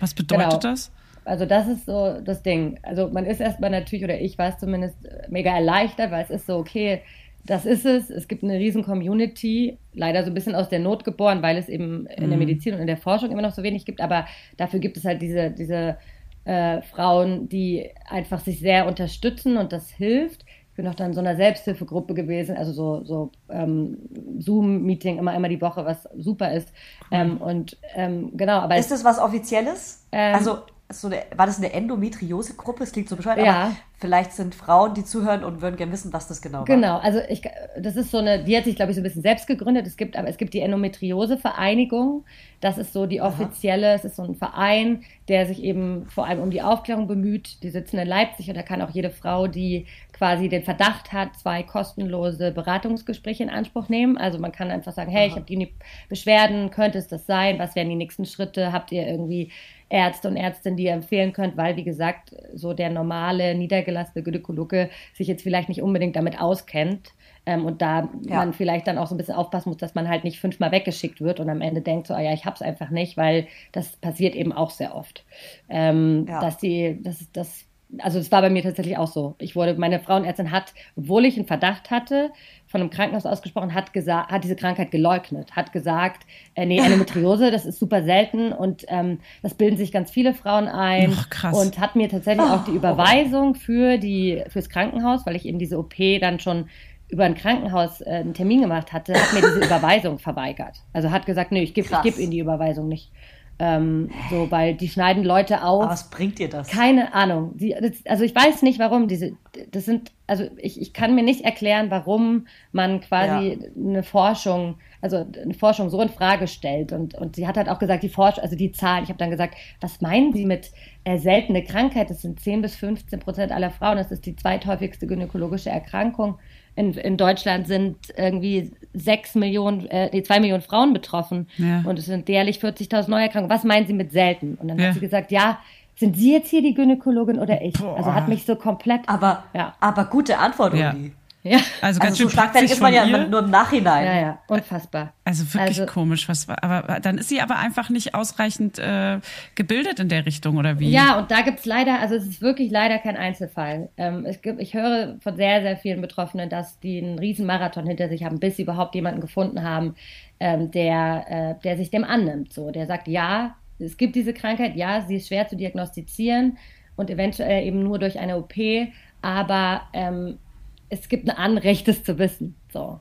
Was bedeutet Genau. das? Also das ist so das Ding. Also man ist erstmal natürlich, oder ich war es zumindest, äh, mega erleichtert, weil es ist so, okay, das ist es. Es gibt eine riesen Community, leider so ein bisschen aus der Not geboren, weil es eben in der Medizin und in der Forschung immer noch so wenig gibt. Aber dafür gibt es halt diese, diese äh, Frauen, die einfach sich sehr unterstützen und das hilft. Ich bin auch dann in so einer Selbsthilfegruppe gewesen, also so, so ähm, Zoom-Meeting immer einmal die Woche, was super ist. Ähm, und ähm, genau, aber Ist das was Offizielles? Ähm, also, so eine, war das eine Endometriose-Gruppe? Es klingt so bescheuert, Ja. aber vielleicht sind Frauen, die zuhören und würden gerne wissen, was das genau war. Genau, also ich, das ist so eine, die hat sich, glaube ich, so ein bisschen selbst gegründet. Es gibt, aber es gibt die Endometriose-Vereinigung. Das ist so die offizielle, es ist so ein Verein, der sich eben vor allem um die Aufklärung bemüht. Die sitzen in Leipzig und da kann auch jede Frau, die quasi den Verdacht hat, zwei kostenlose Beratungsgespräche in Anspruch nehmen. Also man kann einfach sagen, hey, ich habe die Beschwerden, könnte es das sein? Was wären die nächsten Schritte? Habt ihr irgendwie Ärzte und Ärztinnen, die ihr empfehlen könnt, weil, wie gesagt, so der normale, niedergelassene Gynäkologe sich jetzt vielleicht nicht unbedingt damit auskennt. Ähm, und da Ja. man vielleicht dann auch so ein bisschen aufpassen muss, dass man halt nicht fünfmal weggeschickt wird und am Ende denkt so, ah ja, ich hab's einfach nicht, weil das passiert eben auch sehr oft. Ähm, Ja. Dass die, das, das, also es war bei mir tatsächlich auch so. Ich wurde, meine Frauenärztin hat, obwohl ich einen Verdacht hatte, von einem Krankenhaus ausgesprochen, hat gesagt, hat diese Krankheit geleugnet, hat gesagt, äh, nee, Endometriose, das ist super selten und ähm, das bilden sich ganz viele Frauen ein Ach, krass. und hat mir tatsächlich auch die Überweisung für die fürs Krankenhaus, weil ich eben diese OP dann schon über ein Krankenhaus äh, einen Termin gemacht hatte, hat mir diese *laughs* Überweisung verweigert. Also hat gesagt, nee, ich gebe geb Ihnen die Überweisung nicht. Ähm, so, weil die schneiden Leute auf. Aber was bringt dir das? Keine Ahnung. Die, also ich weiß nicht, warum diese. Das sind, also ich, ich kann mir nicht erklären, warum man quasi eine Forschung, also eine Forschung so in Frage stellt. Und, und sie hat halt auch gesagt, die Forschung, also die Zahlen, ich habe dann gesagt, was meinen Sie mit äh, seltene Krankheit? Das sind 10 bis 15 Prozent aller Frauen. Das ist die zweithäufigste gynäkologische Erkrankung. In, in Deutschland sind irgendwie sechs Millionen, äh, nee, zwei Millionen Frauen betroffen. Ja. Und es sind jährlich 40.000 Neuerkrankungen. Was meinen Sie mit selten? Und dann Ja. hat sie gesagt, ja, sind Sie jetzt hier die Gynäkologin oder ich? Boah. Also hat mich so komplett. Aber, Ja. aber gute Antwort, Ja. Uli. Ja, Also ganz Also so schön schlagfertig putzig ist man ja ihr. nur im Nachhinein. ja, ja, unfassbar. Also wirklich Also- komisch. Was, war- aber dann ist sie aber einfach nicht ausreichend äh, gebildet in der Richtung, oder wie? Ja, und da gibt's leider, also es ist wirklich leider kein Einzelfall. Ähm, es gibt, ich höre von sehr, sehr vielen Betroffenen, dass die einen riesen Marathon hinter sich haben, bis sie überhaupt jemanden gefunden haben, ähm, der, äh, der sich dem annimmt. So, der sagt, ja, es gibt diese Krankheit, ja, sie ist schwer zu diagnostizieren und eventuell eben nur durch eine OP, aber ähm, es gibt ein Anrecht, es zu wissen. So.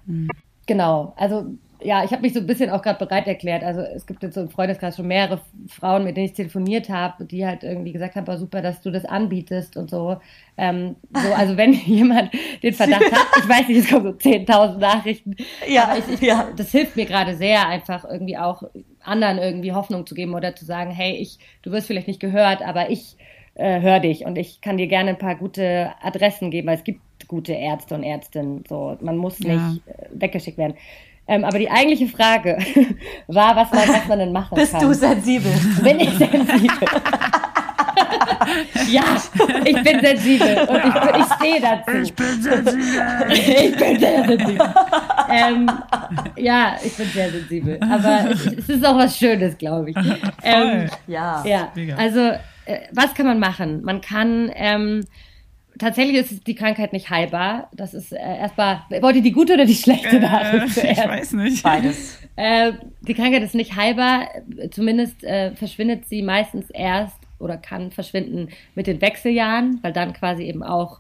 Genau, also ja, ich habe mich so ein bisschen auch gerade bereit erklärt. Also es gibt jetzt so im Freundeskreis schon mehrere Frauen, mit denen ich telefoniert habe, die halt irgendwie gesagt haben, war super, dass du das anbietest und so. Ähm, so also wenn *laughs* jemand den Verdacht hat, ich weiß nicht, es kommen so 10.000 Nachrichten, Ja, aber ich, ich, ja. das hilft mir gerade sehr, einfach irgendwie auch anderen irgendwie Hoffnung zu geben oder zu sagen, hey, ich, du wirst vielleicht nicht gehört, aber ich äh, höre dich und ich kann dir gerne ein paar gute Adressen geben, weil es gibt gute Ärzte und Ärztinnen. So, man muss nicht Ja. äh, weggeschickt werden. Ähm, aber die eigentliche Frage *laughs* war, was man, was man denn machen Bist kann. du sensibel? Bin ich sensibel? *laughs* ja, ich bin sensibel und ich, ich stehe dazu. Ich bin sensibel. ich bin sehr sensibel. Ähm, ja, ich bin sehr sensibel. Aber es, ist auch was Schönes, glaube ich. *laughs* Ähm, Ja. ja, Mega. also äh, was kann man machen? Man kann ähm, tatsächlich ist die Krankheit nicht heilbar. Das ist äh, erstmal. Wollt ihr die gute oder die schlechte äh, Nachricht ich zuerst? weiß nicht. Beides. Äh, die Krankheit ist nicht heilbar. Zumindest äh, verschwindet sie meistens erst oder kann verschwinden mit den Wechseljahren, weil dann quasi eben auch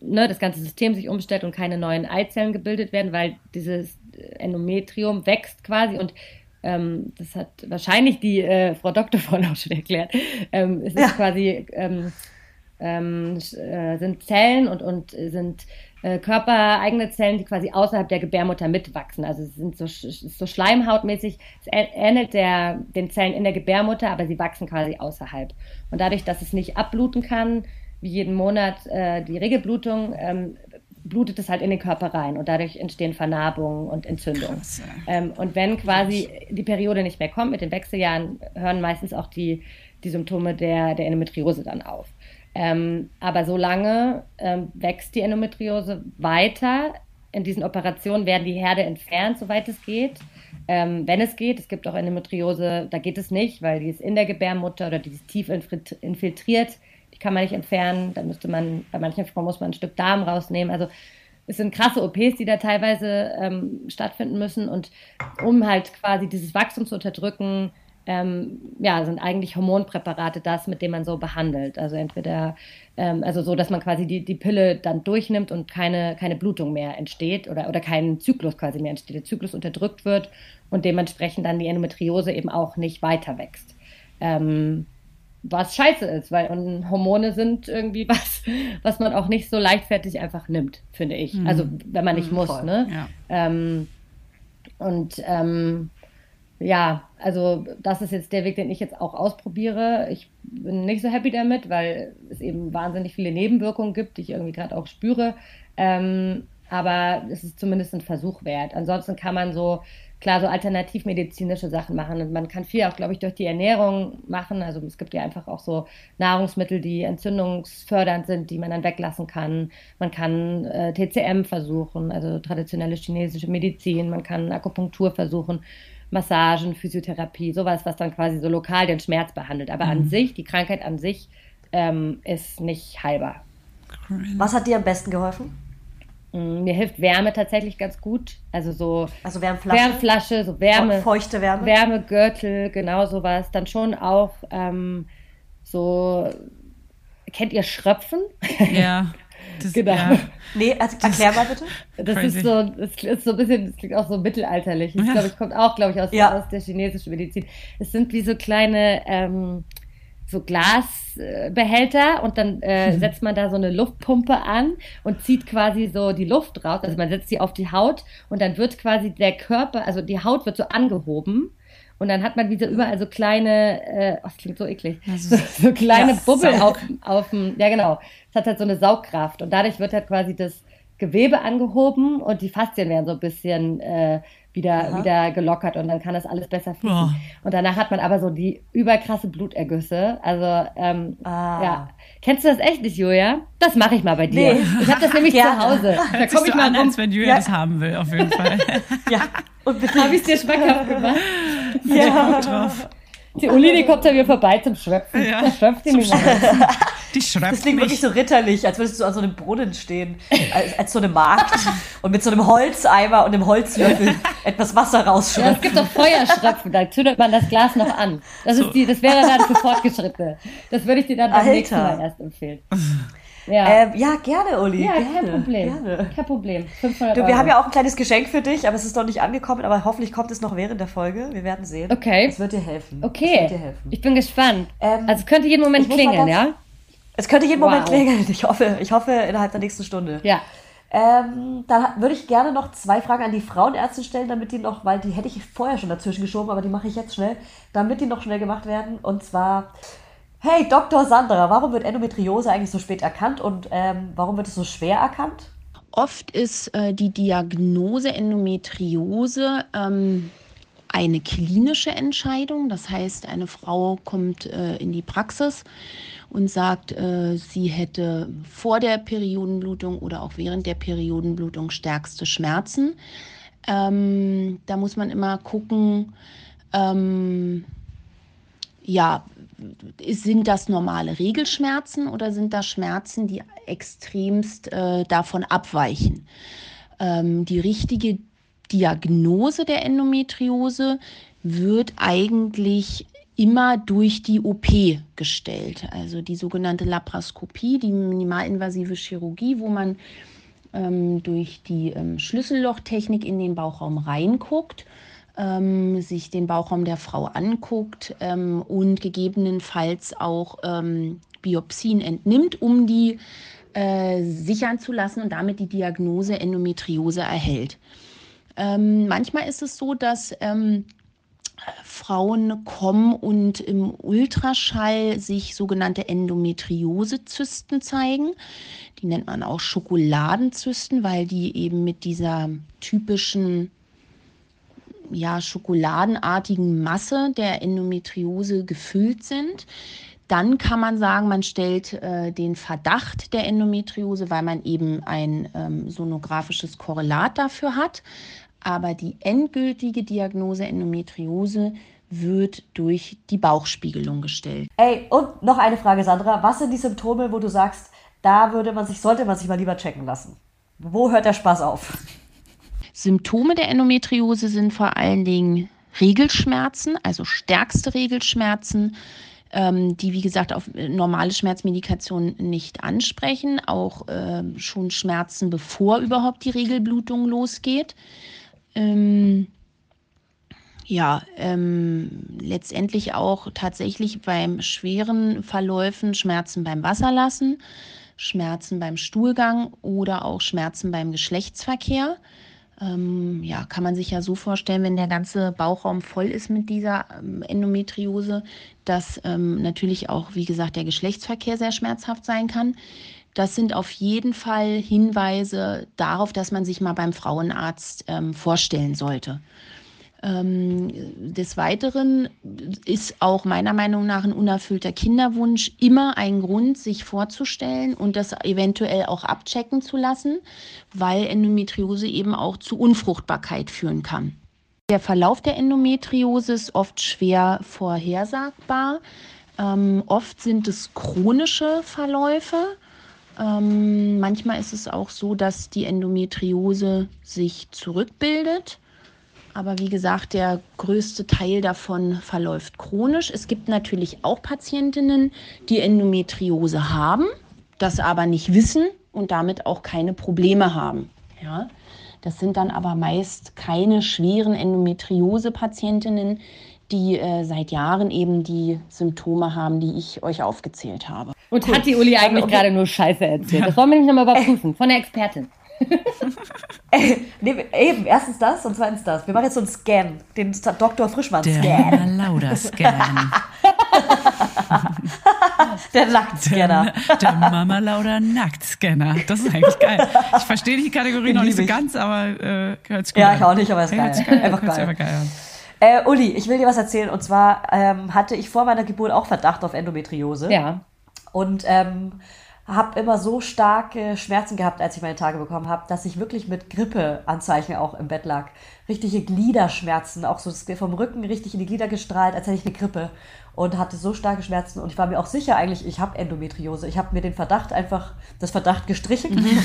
ne, das ganze System sich umstellt und keine neuen Eizellen gebildet werden, weil dieses Endometrium wächst quasi und ähm, das hat wahrscheinlich die äh, Frau Doktor *laughs* vorhin auch schon erklärt. Ähm, es ist Ja. quasi, ähm, ähm, äh, sind Zellen und, und sind äh, körpereigene Zellen, die quasi außerhalb der Gebärmutter mitwachsen. Also es sind so, so schleimhautmäßig, es ähnelt der, den Zellen in der Gebärmutter, aber sie wachsen quasi außerhalb. Und dadurch, dass es nicht abbluten kann, wie jeden Monat äh, die Regelblutung, ähm, blutet es halt in den Körper rein und dadurch entstehen Vernarbungen und Entzündungen. Ähm, und wenn quasi die Periode nicht mehr kommt, mit den Wechseljahren hören meistens auch die, die Symptome der, der Endometriose dann auf. Ähm, aber solange ähm, wächst die Endometriose weiter. In diesen Operationen werden die Herde entfernt, soweit es geht. Ähm, wenn es geht, es gibt auch Endometriose, da geht es nicht, weil die ist in der Gebärmutter oder die ist tief infiltri- infiltriert. Die kann man nicht entfernen. Da müsste man, bei manchen Frauen muss man ein Stück Darm rausnehmen. Also es sind krasse OPs, die da teilweise ähm, stattfinden müssen. Und um halt quasi dieses Wachstum zu unterdrücken, ähm, ja, sind eigentlich Hormonpräparate das, mit dem man so behandelt. Also entweder, ähm, also so, dass man quasi die, die Pille dann durchnimmt und keine, keine Blutung mehr entsteht oder, oder kein Zyklus quasi mehr entsteht. Der Zyklus unterdrückt wird und dementsprechend dann die Endometriose eben auch nicht weiter wächst. Ähm, was scheiße ist, weil und Hormone sind irgendwie *laughs* was, was man auch nicht so leichtfertig einfach nimmt, finde ich. Also wenn man nicht muss, voll. ne? Ja. Ähm, und ähm, ja, also das ist jetzt der Weg, den ich jetzt auch ausprobiere. Ich bin nicht so happy damit, weil es eben wahnsinnig viele Nebenwirkungen gibt, die ich irgendwie gerade auch spüre. Ähm, aber es ist zumindest ein Versuch wert. Ansonsten kann man so, klar, so alternativmedizinische Sachen machen. Und man kann viel auch, glaube ich, durch die Ernährung machen. Also es gibt ja einfach auch so Nahrungsmittel, die entzündungsfördernd sind, die man dann weglassen kann. Man kann äh, TCM versuchen, also traditionelle chinesische Medizin. Man kann Akupunktur versuchen. Massagen, Physiotherapie, sowas, was dann quasi so lokal den Schmerz behandelt. Aber an sich, die Krankheit an sich, ähm, ist nicht heilbar. Was hat dir am besten geholfen? Mm, Mir hilft Wärme tatsächlich ganz gut. Also so Also Wärmflasche? Wärmflasche, so Wärme, Feuchte Wärme? Wärmegürtel, genau sowas. Dann schon auch ähm, so, kennt ihr Schröpfen? Ja. *laughs* Das, Genau. Ja. Nee, also, erklär mal bitte. Das Crazy. ist so, das ist so ein bisschen, das klingt auch so mittelalterlich. Das Ja. glaube ich kommt auch, glaube ich, aus, Ja. aus der chinesischen Medizin. Es sind wie so kleine ähm, so Glasbehälter und dann äh, setzt man da so eine Luftpumpe an und zieht quasi so die Luft raus. Also man setzt sie auf die Haut und dann wird quasi der Körper, also die Haut wird so angehoben. Und dann hat man wieder überall so kleine, äh, oh, das klingt so eklig, so, *laughs* so kleine Ja, Bubbel auf, auf dem, ja genau, es hat halt so eine Saugkraft und dadurch wird halt quasi das Gewebe angehoben und die Faszien werden so ein bisschen äh, wieder, wieder gelockert und dann kann das alles besser fließen. Boah. Und danach hat man aber so die überkrasse Blutergüsse. Also, ähm, Ah. ja. Kennst du das echt nicht, Julia? Das mache ich mal bei dir. Nee. Ich habe das nämlich Gerne. zu Hause. Da Hört komme ich so mal an, rum. als wenn Julia Ja. das haben will, auf jeden Fall. *laughs* Ja, und bitte. *laughs* Habe ich dir schmackhaft gemacht? *laughs* Ja. drauf. Die Uli, die kommt an mir vorbei zum Schöpfen. Ja, Da schöpft die mich. Die schreibt Das klingt wirklich mich. so ritterlich, als würdest du an so einem Brunnen stehen, als, als so einem Markt und mit so einem Holzeimer und einem Holzlöffel *laughs* etwas Wasser Ja, es gibt doch Feuerschröpfen, da zündet man das Glas noch an. Das, ist die, das wäre dann für Fortgeschrittene. Das würde ich dir dann beim Alter. nächsten Mal erst empfehlen. Ja, Ähm, ja, gerne, Uli. ja gerne, kein Problem. Gerne. Kein Problem. 500 Du, Euro. wir haben ja auch ein kleines Geschenk für dich, aber es ist noch nicht angekommen, aber hoffentlich kommt es noch während der Folge. Wir werden sehen. Okay. Es wird dir helfen. Okay, wird dir helfen. ich bin gespannt. Ähm, also es könnte jeden Moment klingeln, ja? Es könnte jeden Moment Wow. klingeln. Ich hoffe, ich hoffe innerhalb der nächsten Stunde. Ja. Ähm, dann würde ich gerne noch zwei Fragen an die Frauenärzte stellen, damit die noch, weil die hätte ich vorher schon dazwischen geschoben, aber die mache ich jetzt schnell, damit die noch schnell gemacht werden. Und zwar, hey Dr. Sandra, warum wird Endometriose eigentlich so spät erkannt und ähm, warum wird es so schwer erkannt? Oft ist äh, die Diagnose Endometriose ähm, eine klinische Entscheidung. Das heißt, eine Frau kommt äh, in die Praxis und sagt, äh, sie hätte vor der Periodenblutung oder auch während der Periodenblutung stärkste Schmerzen. Ähm, da muss man immer gucken, ähm, ja, sind das normale Regelschmerzen oder sind das Schmerzen, die extremst äh, davon abweichen? Ähm, die richtige Diagnose der Endometriose wird eigentlich immer durch die OP gestellt, also die sogenannte Laparoskopie, die minimalinvasive Chirurgie, wo man ähm, durch die ähm, Schlüssellochtechnik in den Bauchraum reinguckt ähm, sich den Bauchraum der Frau anguckt ähm, und gegebenenfalls auch ähm, Biopsien entnimmt, um die äh, sichern zu lassen und damit die Diagnose Endometriose erhält. Ähm, manchmal ist es so, dass ähm, Frauen kommen und im Ultraschall sich sogenannte Endometriosezysten zeigen. Die nennt man auch Schokoladenzysten, weil die eben mit dieser typischen ja, schokoladenartigen Masse der Endometriose gefüllt sind. Dann kann man sagen, man stellt äh, den Verdacht der Endometriose, weil man eben ein ähm, sonografisches Korrelat dafür hat. Aber die endgültige Diagnose Endometriose wird durch die Bauchspiegelung gestellt. Ey, und noch eine Frage, Sandra. Was sind die Symptome, wo du sagst, da würde man sich, sollte man sich mal lieber checken lassen? Wo hört der Spaß auf? Symptome der Endometriose sind vor allen Dingen Regelschmerzen, also stärkste Regelschmerzen, ähm, die wie gesagt auf normale Schmerzmedikation nicht ansprechen, auch äh, schon Schmerzen, bevor überhaupt die Regelblutung losgeht. Ähm, ja, ähm, letztendlich auch tatsächlich beim schweren Verläufen Schmerzen beim Wasserlassen, Schmerzen beim Stuhlgang oder auch Schmerzen beim Geschlechtsverkehr. Ähm, ja, kann man sich ja so vorstellen, wenn der ganze Bauchraum voll ist mit dieser ähm, Endometriose, dass ähm, natürlich auch, wie gesagt, der Geschlechtsverkehr sehr schmerzhaft sein kann. Das sind auf jeden Fall Hinweise darauf, dass man sich mal beim Frauenarzt ähm, vorstellen sollte. Ähm, des Weiteren ist auch meiner Meinung nach ein unerfüllter Kinderwunsch immer ein Grund, sich vorzustellen und das eventuell auch abchecken zu lassen, weil Endometriose eben auch zu Unfruchtbarkeit führen kann. Der Verlauf der Endometriose ist oft schwer vorhersagbar. Ähm, oft sind es chronische Verläufe. Ähm, manchmal ist es auch so, dass die Endometriose sich zurückbildet. Aber wie gesagt, der größte Teil davon verläuft chronisch. Es gibt natürlich auch Patientinnen, die Endometriose haben, das aber nicht wissen und damit auch keine Probleme haben. Ja? Das sind dann aber meist keine schweren Endometriose-Patientinnen, die äh, seit Jahren eben die Symptome haben, die ich euch aufgezählt habe. Und cool. hat die Uli eigentlich gerade nur Scheiße erzählt? Ja. Das wollen wir nicht nochmal überprüfen, von der Expertin. *laughs* nee, eben, erstens das und zweitens das. Wir machen jetzt so einen Scan, den Dr. Frischmann-Scan. Der Lauda-Scan. *laughs* der Nacktscanner. Der, der Mama Lauda Nacktscanner. Das ist eigentlich geil. Ich verstehe die Kategorie noch nicht so ganz, aber äh, hört's gut Ja, an. ich auch nicht, aber es ist geil. geil. Einfach geil. Einfach geil äh, Uli, ich will dir was erzählen. Und zwar ähm, hatte ich vor meiner Geburt auch Verdacht auf Endometriose. Ja. Und ähm, habe immer so starke Schmerzen gehabt, als ich meine Tage bekommen habe, dass ich wirklich mit Grippeanzeichen auch im Bett lag. Richtige Gliederschmerzen, auch so vom Rücken richtig in die Glieder gestrahlt, als hätte ich eine Grippe. Und hatte so starke Schmerzen. Und ich war mir auch sicher eigentlich, ich habe Endometriose. Ich habe mir den Verdacht einfach, das Verdacht gestrichen. Mhm.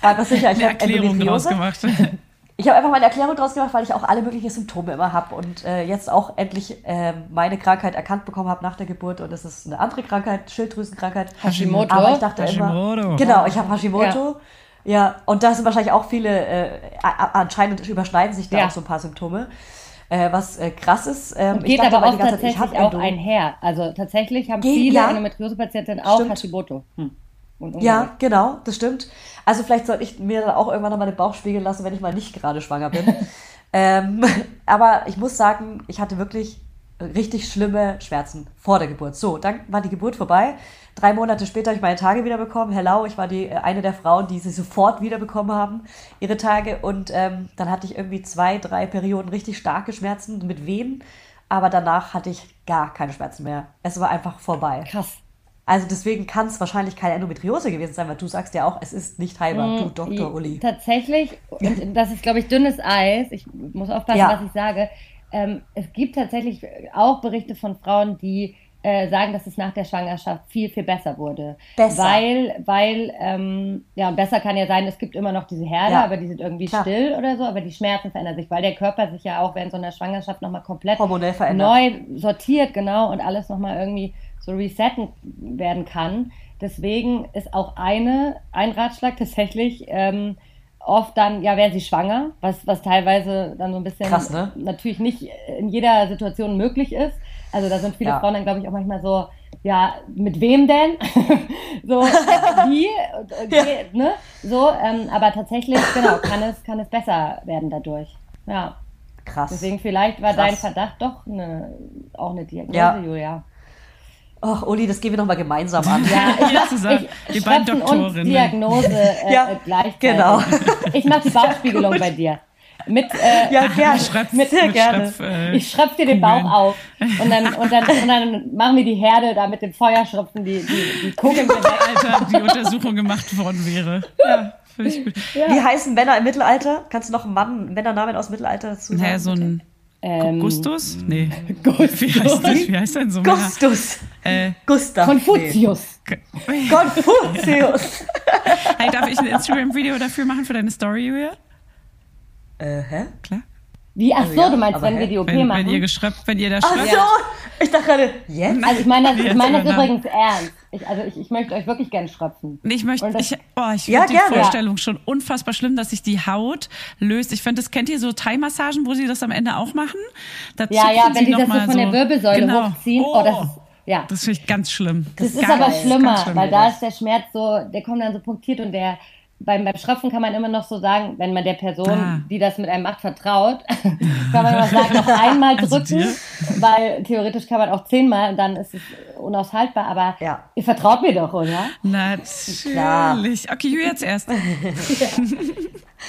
war *laughs* einfach sicher, ich habe Endometriose. Gemacht. *laughs* Ich habe einfach meine Erklärung draus gemacht, weil ich auch alle möglichen Symptome immer habe und äh, jetzt auch endlich äh, meine Krankheit erkannt bekommen habe nach der Geburt und das ist eine andere Krankheit, Schilddrüsenkrankheit. Hashimoto. Aber ich dachte Hashimoto. immer, genau, ich habe Hashimoto. Ja. ja. und da sind wahrscheinlich auch viele, äh, anscheinend überschneiden sich da ja. auch so ein paar Symptome. Äh, was äh, krass ist. Ähm, geht aber auch tatsächlich Zeit, auch einher. Also tatsächlich haben Ge viele ja. Endometriose-Patienten auch Stimmt. Hashimoto. Hm. ja, genau, das stimmt. Also vielleicht sollte ich mir dann auch irgendwann noch mal den Bauch spiegeln lassen, wenn ich mal nicht gerade schwanger bin. *laughs* ähm, aber ich muss sagen, ich hatte wirklich richtig schlimme Schmerzen vor der Geburt. So, dann war die Geburt vorbei. Drei Monate später habe ich meine Tage wiederbekommen. Hello, ich war die äh, eine der Frauen, die sie sofort wiederbekommen haben, ihre Tage. Und ähm, dann hatte ich irgendwie zwei, drei Perioden richtig starke Schmerzen mit Wehen. Aber danach hatte ich gar keine Schmerzen mehr. Es war einfach vorbei. Krass. Also deswegen kann es wahrscheinlich keine Endometriose gewesen sein, weil du sagst ja auch, es ist nicht heilbar, mm, du Dr. Uli. Tatsächlich, und das ist, glaube ich, dünnes Eis, ich muss aufpassen, ja. was ich sage. Ähm, es gibt tatsächlich auch Berichte von Frauen, die äh, sagen, dass es nach der Schwangerschaft viel, viel besser wurde. Besser. Weil, weil, ähm, ja, besser kann ja sein, es gibt immer noch diese Herde, ja. aber die sind irgendwie Klar. still oder so, aber die Schmerzen verändern sich, weil der Körper sich ja auch während so einer Schwangerschaft nochmal komplett neu sortiert, genau, und alles nochmal irgendwie so resetten werden kann. Deswegen ist auch eine, ein Ratschlag tatsächlich, ähm, oft dann, ja, werden sie schwanger, was, was teilweise dann so ein bisschen Krass, ne? natürlich nicht in jeder Situation möglich ist. Also da sind viele Ja. Frauen dann, glaube ich, auch manchmal so, ja, mit wem denn? *laughs* so, wie? *laughs* Und, Ja. ne? So, ähm, aber tatsächlich, genau, kann es, kann es besser werden dadurch. Ja. Krass. Deswegen vielleicht war dein Krass. Verdacht doch eine, auch eine Diagnose, Ja. Julia. Ach, Uli, das gehen wir nochmal gemeinsam an. Ja, *laughs* ich Ja, zusammen. ich, Die beiden Schröpfen und Doktorinnen. Diagnose äh, *laughs* Ja, gleichzeitig. genau. Ich mache die *laughs* Bauchspiegelung bei dir. Mit, äh, Ja, gerne. Schröpf- Mit mit gerne. Schröpf, äh, ich schröpf dir den. Bauch auf und dann, und, dann, und dann machen wir die Herde da mit dem Feuerschröpfen, die, die, die Kugeln mir weg. Alter, die Untersuchung gemacht worden wäre. Ja, finde ich gut. Wie heißen Männer im Mittelalter? Kannst du noch einen Mann, einen Männernamen aus dem Mittelalter dazu sagen? Naja, so ein Ähm, Gustus? Nee. Wie heißt das? Wie heißt denn so? Gustus. Äh, Gustav. Konfuzius. Nee. Konfuzius. *laughs* hey, darf ich ein Instagram-Video dafür machen für deine Story, Julia? äh, hä? Klar. Wie, ach Also so, ja, du meinst, wenn hä? wir die OP Wenn, machen? wenn ihr geschröpft, wenn ihr da Ach schröpft. so. Ich dachte gerade, jetzt? also ich meine das, ich meine das übrigens ernst. Ich, also ich, ich möchte euch wirklich gerne schröpfen. Nee, Ich möchte, das- ich, oh, ich Ja, finde die. Vorstellung schon unfassbar schlimm, dass sich die Haut löst. Ich finde, das kennt ihr so Thai-Massagen, wo sie das am Ende auch machen? Da Ja, ja, sie wenn die das so von der Wirbelsäule genau. hochziehen. Oh, das ist, ja. Das finde ich ganz schlimm. Das ist ganz, aber schlimmer, schlimm. weil da ist der Schmerz so, der kommt dann so punktiert und der beim, beim Schröpfen kann man immer noch so sagen, wenn man der Person, Ah. die das mit einem macht, vertraut, *laughs* kann man immer sagen, noch *laughs* einmal Also drücken, dir? weil theoretisch kann man auch zehnmal und dann ist es unaushaltbar, aber Ja. ihr vertraut mir doch, oder? Natürlich. Okay, Julia zuerst. *laughs*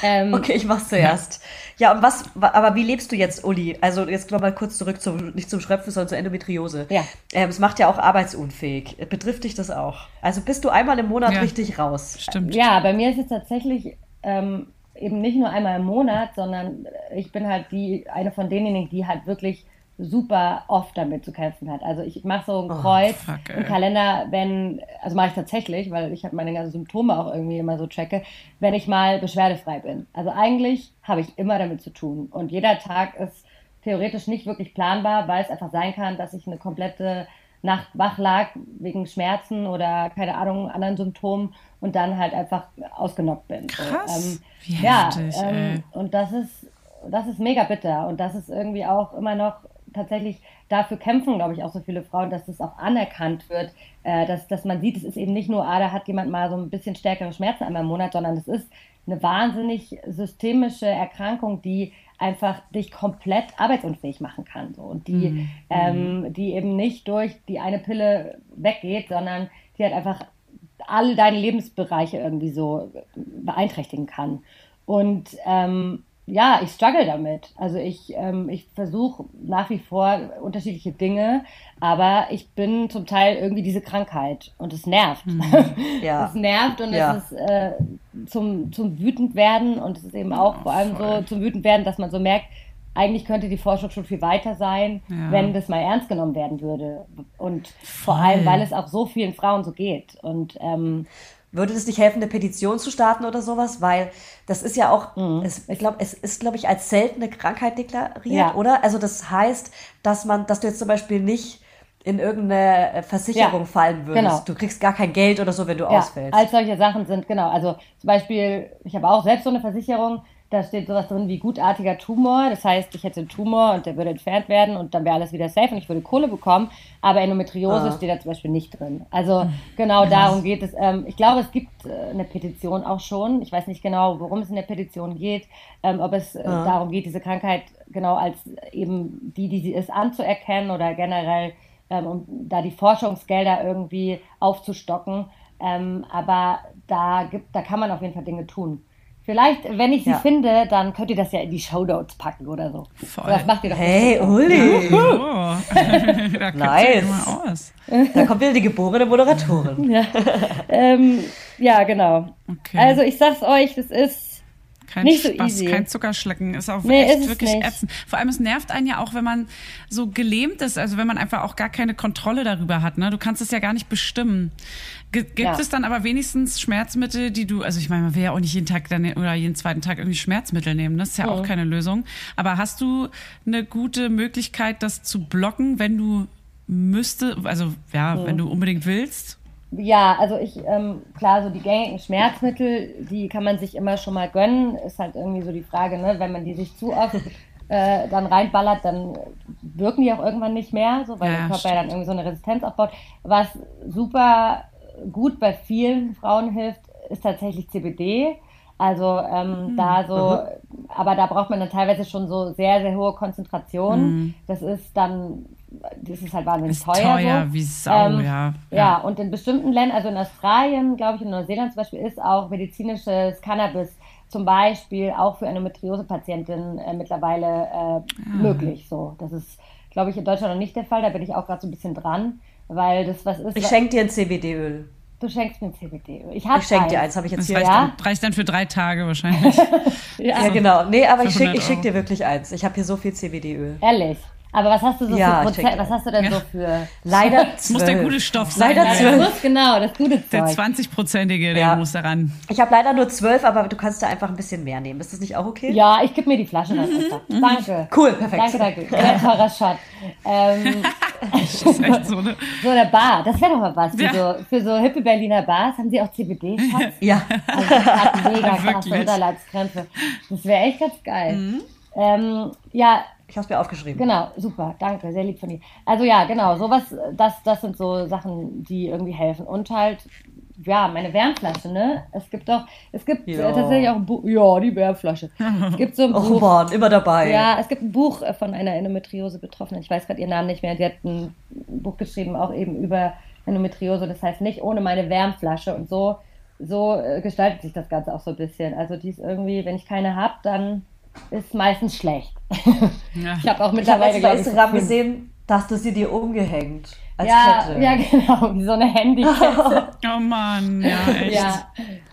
Ähm, Okay, ich mach's zuerst. Ja, und was, wa- aber wie lebst du jetzt, Uli? Also jetzt noch mal kurz zurück zum, nicht zum Schröpfen, sondern zur Endometriose. Ja. Ähm, es macht ja auch arbeitsunfähig. Betrifft dich das auch? Also bist du einmal im Monat Ja. richtig raus? Stimmt. Ja, bei mir ist es tatsächlich ähm, eben nicht nur einmal im Monat, sondern ich bin halt die eine von denjenigen, die halt wirklich super oft damit zu kämpfen hat. Also ich mache so ein Kreuz Oh, fuck, ey. im Kalender, wenn, also mache ich tatsächlich, weil ich halt meine ganzen Symptome auch irgendwie immer so checke, wenn ich mal beschwerdefrei bin. Also eigentlich habe ich immer damit zu tun und jeder Tag ist theoretisch nicht wirklich planbar, weil es einfach sein kann, dass ich eine komplette Nacht wach lag wegen Schmerzen oder keine Ahnung, anderen Symptomen und dann halt einfach ausgenockt bin. So, Krass. Wie ja, heftig, ähm, und das ist, das ist mega bitter und das ist irgendwie auch immer noch tatsächlich dafür kämpfen, glaube ich, auch so viele Frauen, dass das auch anerkannt wird, äh, dass, dass man sieht, es ist eben nicht nur, ah, da hat jemand mal so ein bisschen stärkere Schmerzen einmal im Monat, sondern es ist eine wahnsinnig systemische Erkrankung, die einfach dich komplett arbeitsunfähig machen kann. So. Und die, ähm, die eben nicht durch die eine Pille weggeht, sondern die halt einfach alle deine Lebensbereiche irgendwie so beeinträchtigen kann. Und ähm, ja, ich struggle damit. Also ich, ähm, ich versuche nach wie vor unterschiedliche Dinge, aber ich bin zum Teil irgendwie diese Krankheit und es nervt. *laughs* Ja. Es nervt und Ja. es ist äh, zum, zum wütend werden und es ist eben auch vor allem so zum wütend werden, dass man so merkt, eigentlich könnte die Forschung schon viel weiter sein, Ja. wenn das mal ernst genommen werden würde. Und vor allem, weil es auch so vielen Frauen so geht. Und ähm, Würde es nicht helfen, eine Petition zu starten oder sowas? Weil das ist ja auch, Mhm. es, ich glaube, es ist, glaube ich, als seltene Krankheit deklariert, Ja. oder? Also das heißt, dass man, dass du jetzt zum Beispiel nicht in irgendeine äh, Versicherung Ja, fallen würdest. genau. Du kriegst gar kein Geld oder so, wenn du ja, ausfällst. als solche Sachen sind, genau. Also zum Beispiel, ich habe auch selbst so eine Versicherung, da steht sowas drin wie gutartiger Tumor. Das heißt, ich hätte einen Tumor und der würde entfernt werden und dann wäre alles wieder safe und ich würde Kohle bekommen. Aber Endometriose Ah. steht da zum Beispiel nicht drin. Also genau darum geht es. Ähm, ich glaube, es gibt äh, eine Petition auch schon. Ich weiß nicht genau, worum es in der Petition geht. Ähm, ob es äh, darum geht, diese Krankheit genau als eben die, die sie ist, anzuerkennen oder generell, ähm, um da die Forschungsgelder irgendwie aufzustocken. Aber da gibt, da kann man auf jeden Fall Dinge tun. Vielleicht, wenn ich sie Ja. finde, dann könnt ihr das ja in die Shownotes packen oder so. Voll. Das macht ihr doch Hey. Uli! Oh. *laughs* da Nice. aus. Da kommt wieder die geborene Moderatorin. *laughs* Ja. ähm, ja, genau. Okay. Also ich sag's euch, das ist Kein Nicht so Spaß, easy. kein Zuckerschlecken. Ist auch Nee, echt ist wirklich nicht. ätzend. Vor allem, es nervt einen ja auch, wenn man so gelähmt ist, also wenn man einfach auch gar keine Kontrolle darüber hat. Ne? Du kannst es ja gar nicht bestimmen. Ge gibt Ja. es dann aber wenigstens Schmerzmittel, die du, also ich meine, man will ja auch nicht jeden Tag dann, oder jeden zweiten Tag irgendwie Schmerzmittel nehmen. Das ist ja auch keine Lösung. Aber hast du eine gute Möglichkeit, das zu blocken, wenn du müsste, also ja, wenn du unbedingt willst? Ja, also ich, ähm, klar, so die gängigen Schmerzmittel, die kann man sich immer schon mal gönnen. Ist halt irgendwie so die Frage, ne, wenn man die sich zu oft äh, dann reinballert, dann wirken die auch irgendwann nicht mehr, so, weil Ja, der Körper stimmt. ja dann irgendwie so eine Resistenz aufbaut. Was super gut bei vielen Frauen hilft, ist tatsächlich CBD. Also ähm, da so, aber da braucht man dann teilweise schon so sehr, sehr hohe Konzentrationen. Das ist dann, das ist halt wahnsinnig Ist teuer. teuer so. wie Sau, Ähm, ja. Ja, und in bestimmten Ländern, also in Australien, glaube ich, in Neuseeland zum Beispiel, ist auch medizinisches Cannabis zum Beispiel auch für Endometriose-Patientinnen äh, mittlerweile äh, Ah. möglich. So, das ist, glaube ich, in Deutschland noch nicht der Fall. Da bin ich auch gerade so ein bisschen dran, weil das was ist. Ich schenke dir ein CBD-Öl. Du schenkst mir ein CBD. Ich habe Ich schenke dir eins, habe ich jetzt Das hier. reicht, Ja. dann, reicht dann für drei Tage wahrscheinlich. *laughs* Ja, Ja, genau. Nee, aber ich schicke 100 ich schick dir wirklich eins. Ich habe hier so viel CBD-Öl. ehrlich. Aber was hast du so Ja, für Prozent? Was hast du denn Ja. so für? *laughs* Leider Das muss der gute Stoff sein. Leider zwölf. muss genau, das gute Der Zeug. 20-prozentige, der Ja. muss daran. Ich habe leider nur zwölf, aber du kannst da einfach ein bisschen mehr nehmen. Ist das nicht auch okay? Ja, ich gebe mir die Flasche dann einfach. Danke. Cool, perfekt. Danke, danke. Teurer Shot. Ähm, *laughs* Das ist echt so, ne? *laughs* so eine Bar, das wäre doch mal was. Für, Ja. so, für so hippe Berliner Bars haben sie auch CBD-Shots. Ja. Also das hat mega krasse. Unterleibskrämpfe. Das wäre echt ganz geil. Mhm. Ähm, ja, Ich habe es mir aufgeschrieben. genau, super, danke, sehr lieb von dir. Also ja, genau, sowas, das, das sind so Sachen, die irgendwie helfen. Und halt, ja, meine Wärmflasche, ne? Es gibt doch, es gibt äh, Ja. tatsächlich auch ein Buch, ja, die Wärmflasche. Es gibt so ein *laughs* Oh Buch. Mann, immer dabei. Ja, es gibt ein Buch von einer Endometriose-Betroffenen. Ich weiß gerade ihren Namen nicht mehr. Die hat ein Buch geschrieben, auch eben über Endometriose. Das heißt nicht ohne meine Wärmflasche. Und so, so äh, gestaltet sich das Ganze auch so ein bisschen. Also die ist irgendwie, wenn ich keine habe, dann ist meistens schlecht. *laughs* Ja. Ich habe auch Ich habe mittlerweile, jetzt bei glaube ich, Instagram gesehen, dass du sie dir umgehängt. Als Ja, Kette. ja, genau, wie so eine Handykette. *laughs* Oh Mann, ja, echt. Ja,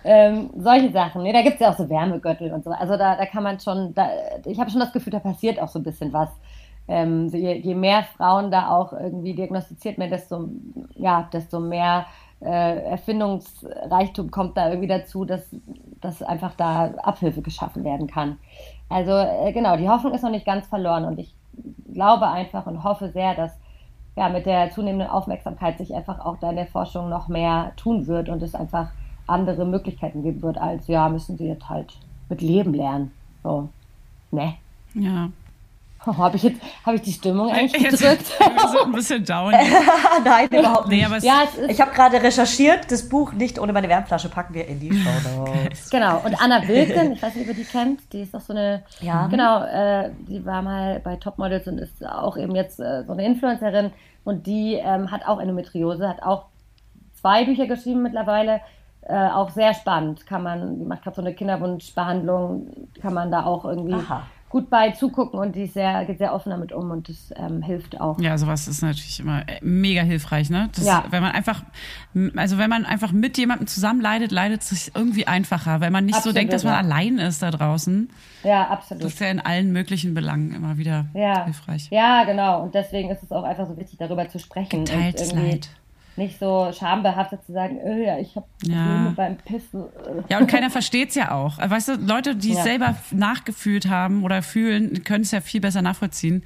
ähm, solche Sachen. Nee, da gibt's ja auch so Wärmegürtel und so. Also da, da kann man schon, da, ich habe schon das Gefühl, da passiert auch so ein bisschen was. Ähm, so je, je mehr Frauen da auch irgendwie diagnostiziert werden, desto, ja, desto mehr äh, Erfindungsreichtum kommt da irgendwie dazu, dass, dass einfach da Abhilfe geschaffen werden kann. Also äh, genau, die Hoffnung ist noch nicht ganz verloren und ich glaube einfach und hoffe sehr, dass ja, mit der zunehmenden Aufmerksamkeit sich einfach auch da in der Forschung noch mehr tun wird und es einfach andere Möglichkeiten geben wird, als ja, müssen sie jetzt halt mit Leben lernen. So. Ne? Ja. Oh, habe ich jetzt, habe ich die Stimmung eigentlich Jetzt gedrückt? wir sind ein bisschen *laughs* down. *laughs* Nein, überhaupt nicht. Nee, aber es, ja, es ist, Ich habe gerade recherchiert, das Buch nicht ohne meine Wärmflasche packen wir in die *laughs* Show Notes. genau. Und Anna Wilken, ich weiß nicht, ob ihr die kennt, die ist doch so eine, Ja. genau, äh, die war mal bei Topmodels und ist auch eben jetzt äh, so eine Influencerin und die ähm, hat auch Endometriose, hat auch zwei Bücher geschrieben mittlerweile, äh, auch sehr spannend. Kann man, die macht gerade so eine Kinderwunschbehandlung, kann man da auch irgendwie Aha. Gut bei zugucken und die ist sehr, geht sehr offen damit um und das ähm, hilft auch. Ja, sowas ist natürlich immer äh, mega hilfreich, ne? Das, Ja. Wenn man einfach, also wenn man einfach mit jemandem zusammen leidet, leidet es sich irgendwie einfacher, weil man nicht Absolut, so denkt, dass man ja. allein ist da draußen. Ja, Das absolut. ist ja in allen möglichen Belangen immer wieder Ja. hilfreich. ja, genau. Und deswegen ist es auch einfach so wichtig, darüber zu sprechen. Geteiltes Leid. Nicht so schambehaftet zu sagen, äh, ja, ich habe Ja. Probleme beim Pissen. äh. Ja, und keiner versteht's ja auch. Weißt du, Leute, die es Ja. selber nachgefühlt haben oder fühlen, können es ja viel besser nachvollziehen.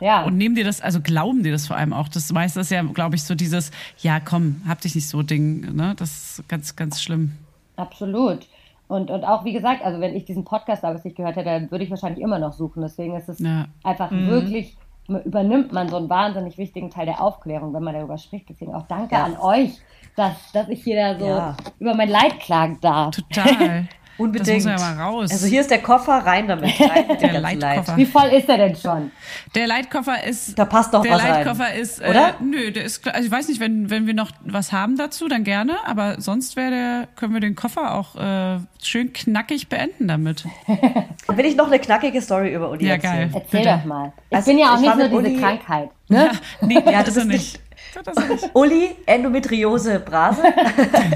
Ja. Und nehmen dir das, also glauben dir das vor allem auch. Das meiste ist ja, glaube ich, so dieses, ja komm, hab dich nicht so Ding, ne? Das ist ganz, ganz schlimm. Absolut. Und, und auch, wie gesagt, also wenn ich diesen Podcast damals nicht gehört hätte, dann würde ich wahrscheinlich immer noch suchen. Deswegen ist es Ja. einfach wirklich, übernimmt man so einen wahnsinnig wichtigen Teil der Aufklärung, wenn man darüber spricht. Deswegen auch danke Ja. an euch, dass, dass ich hier da so Ja. über mein Leid klagen darf. Total. *laughs* Unbedingt. Das muss ja mal raus. Also hier ist der Koffer, rein damit. *laughs* Rein mit Der Leitkoffer. Leid. Wie voll ist er denn schon? Der Leitkoffer ist. Da passt doch der was rein. Leitkoffer ist. Oder? Äh, nö, der ist. Also ich weiß nicht, wenn wenn wir noch was haben dazu, dann gerne. Aber sonst wäre der, können wir den Koffer auch äh, schön knackig beenden damit. *laughs* Will ich noch eine knackige Story über Uli Ja, erzählen? geil. Erzähl Bitte. doch mal. Ich Also, bin ja auch ich nicht nur diese Uli- Krankheit. *laughs* Ne? Nee, Ja, das ist er ist nicht. Das ist nicht. Uli, Endometriose Brase,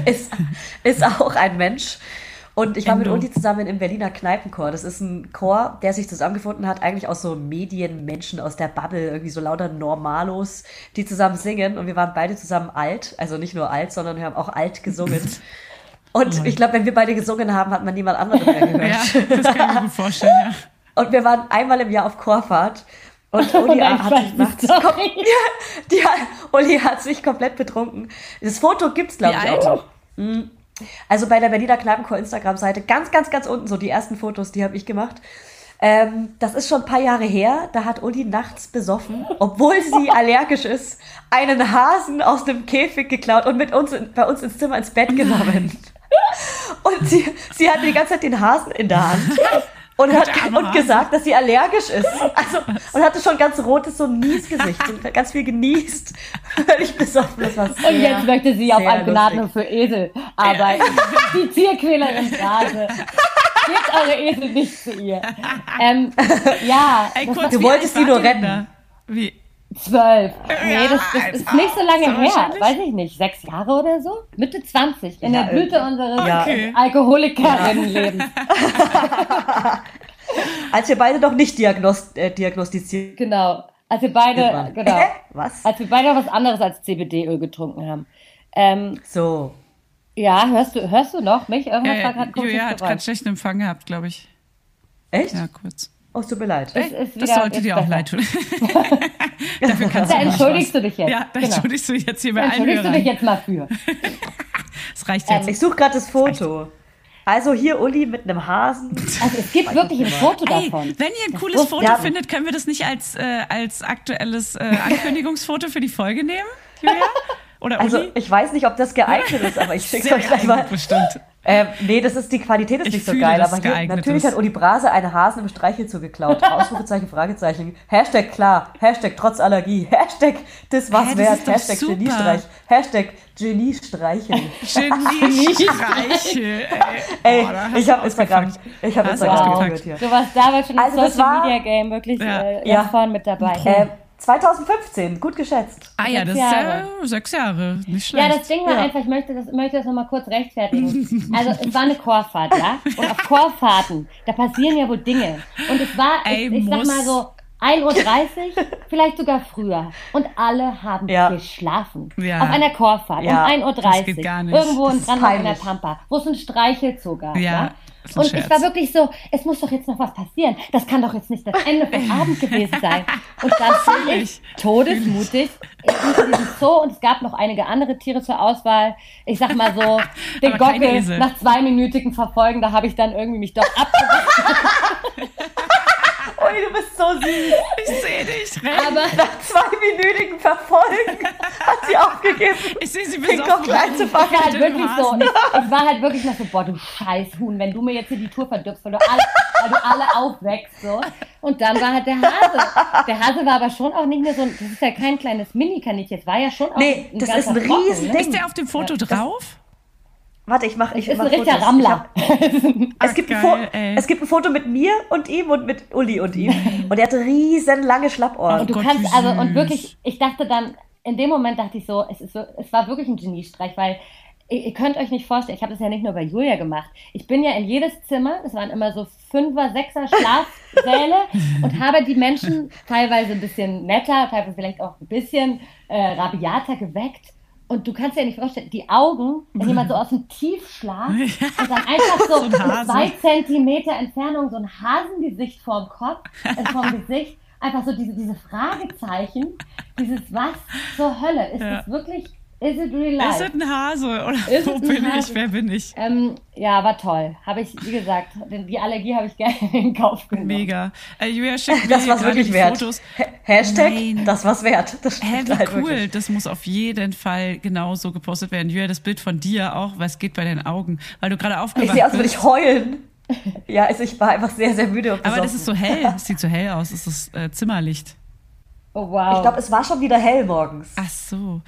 ist, ist auch ein Mensch. Und ich war mit. Uli zusammen im Berliner Kneipenchor. Das ist ein Chor, der sich zusammengefunden hat, eigentlich aus so Medienmenschen aus der Bubble, irgendwie so lauter Normalos, die zusammen singen. Und wir waren beide zusammen alt. Also nicht nur alt, sondern wir haben auch alt gesungen. *laughs* Und ich glaube, wenn wir beide gesungen haben, hat man niemand anderen mehr *laughs* gehört. Ja, das kann ich mir vorstellen. Ja. Und wir waren einmal im Jahr auf Chorfahrt. Und *laughs* Uli Nein, hat sich nachts, kom die, Uli hat sich komplett betrunken. Das Foto gibt's glaube ich alt? auch noch. Mhm. Also bei der Berliner Kneipenchor Instagram-Seite, ganz, ganz, ganz unten, so die ersten Fotos, die habe ich gemacht. Ähm, das ist schon ein paar Jahre her. Da hat Uli nachts besoffen, obwohl sie *laughs* allergisch ist, einen Hasen aus dem Käfig geklaut und mit uns bei uns ins Zimmer ins Bett genommen. Und sie, sie hatte die ganze Zeit den Hasen in der Hand. *laughs* Und hat und gesagt, dass sie allergisch ist. Also, und hatte schon ganz rotes, so ein Niesgesicht. *laughs* Und ganz viel genießt. *laughs* Völlig besoffen. Das war sehr, Und jetzt möchte sie auf sehr ein Gnadenhof lustig. für Esel arbeiten. *laughs* Die Tierquälerin Phrase. Gebt eure Esel nicht zu ihr. Ähm, ja, Ey, kurz, Du wolltest die nur retten. Wie? Zwölf. Nee, Ja, das, das ist nicht so lange so her. Weiß ich nicht. Sechs Jahre oder so? Mitte 20. In Ja, der Blüte unseres Ja. Okay. Alkoholikerinnenlebens. *laughs* Als wir beide noch nicht diagnost äh, diagnostiziert Genau. Als wir beide, *laughs* genau. Hä? Was? Als wir beide was anderes als CBD-Öl getrunken haben. Ähm, So. ja, hörst du, hörst du noch mich? Irgendwas Äh, war gerade komisches Julia hat gerade schlechten Empfang gehabt, glaube ich. Echt? Ja, kurz. Oh, es tut mir leid. Das wieder- sollte dir auch leid tun. *laughs* *laughs* Dafür kannst Da du entschuldigst du dich jetzt. Ja, da Genau. entschuldigst du dich jetzt hier bei allen entschuldigst du dich jetzt mal für. *laughs* Das reicht jetzt. Ich suche gerade das Foto. Also hier Uli mit einem Hasen. Also es gibt wirklich ein Foto Ey, davon. wenn ihr ein cooles Foto Ja. findet, können wir das nicht als, äh, als aktuelles äh, *laughs* Ankündigungsfoto für die Folge nehmen, Julia? Oder Also Uli? ich weiß nicht, ob das geeignet ist, aber ich schicke Sehr euch gleich mal. geeignet, bestimmt. Ähm, nee, das ist die Qualität ist Ich nicht so geil, aber hier, natürlich ist. hat Uli Brase einen Hasen im Streichelzoo geklaut. *laughs* Ausrufezeichen, Fragezeichen. Hashtag klar, Hashtag trotz Allergie, Hashtag das was Hä, das wert, doch Hashtag super. Geniestreich, Hashtag Geniestreicheln. Genie-Streiche. *laughs* Ey, Boah, ich habe Instagram, ich habe Instagram geführt hier. Du warst damals schon im Also das Social war- Media Game wirklich Ja. äh, Ja. vorn mit dabei. Äh, 2015, gut geschätzt. Ah ja, das ist Sechs ja Jahre. sechs Jahre. Nicht schlecht. Ja, das Ding war Ja. einfach, ich möchte das, möchte das nochmal kurz rechtfertigen. Also es war eine Chorfahrt, ja? Und auf Chorfahrten, da passieren ja wohl Dinge. Und es war, Ey, ich, ich sag mal so, 1.30 Uhr, vielleicht sogar früher. Und alle haben Ja. geschlafen. Ja. Auf einer Chorfahrt Ja. um 1.30 Das Uhr. geht gar nicht. Irgendwo Das in ist Brandenburg in der. Pampa, wo es ein Streichelzoo gab. Ja, ist Und Scherz. ich war wirklich so, es muss doch jetzt noch was passieren. Das kann doch jetzt nicht das Ende vom *laughs* Abend gewesen sein. Und dann *laughs* bin ich todesmutig in diesem Zoo und es gab noch einige andere Tiere zur Auswahl. Ich sag mal so, *laughs* den Gockel nach zweiminütigen Verfolgen, da habe ich dann irgendwie mich doch abgewiesen. Uli, du bist so süß. *laughs* Ich sehe dich, renn. Aber Nach zweiminütigen Verfolgen hat sie aufgegeben. Ich sehe sie Den besoffen. Gockel einzupacken. ich war halt wirklich so, ich, ich war halt wirklich noch so, boah, du Scheißhuhn, wenn du mir jetzt hier die Tour verdirbst, weil du alle, weil du alle aufwächst, so. Und dann war halt der Hase. Der Hase war aber schon auch nicht mehr so, ein- das ist ja kein kleines Mini-Kaninchen, es war ja schon auch Nee, ein das ist ein Brocken, Riesending. ne? Ist der auf dem Foto drauf? Warte, ich mache ich Ist mach ein richtiger Fotos. Rammler. *laughs* Es gibt, ein geil, ey. es gibt ein Foto mit mir und ihm und mit Uli und ihm. Und er hatte riesen lange Schlappohren. Und du Gott, kannst, wie also, und wirklich, ich dachte dann, in dem Moment dachte ich so, es, ist es war wirklich ein Geniestreich, weil ihr, könnt euch nicht vorstellen, ich habe das ja nicht nur bei Julia gemacht. Ich bin ja in jedes Zimmer, das waren immer so Fünfer, Sechser Schlafsäle *laughs* und habe die Menschen teilweise ein bisschen netter, teilweise vielleicht auch ein bisschen äh, rabiater geweckt. Und du kannst dir nicht vorstellen, die Augen, wenn jemand so aus dem Tiefschlaf *laughs* und dann einfach so, Hase. zwei Zentimeter Entfernung so ein Hasengesicht vorm Kopf, äh, vorm *laughs* Gesicht, einfach so diese, diese Fragezeichen, dieses was zur Hölle? Ist Ja. es wirklich, is it real Ist life? es ein Hase? Oder Ist wo bin ich? Hase? Wer bin ich? Ähm, ja, war toll. Habe ich, wie gesagt, denn die Allergie habe ich gerne *laughs* in Kauf genommen. Mega. Äh, Julia schickt mir Das war's wirklich wert. Fotos. Ha- Hashtag, Nein. das war's wert. Das Hä, wie halt cool. wirklich. Das muss auf jeden Fall genauso gepostet werden. Julia, das Bild von dir auch. Was geht bei deinen Augen? Weil du gerade Ich aufgewacht sehe aus, als würde bist. ich heulen. Ja, also ich war einfach sehr, sehr müde und Aber das ist so hell. *laughs* Es sieht so hell aus. Es ist äh, Zimmerlicht. Oh, wow. Ich glaube, es war schon wieder hell morgens. Ach so.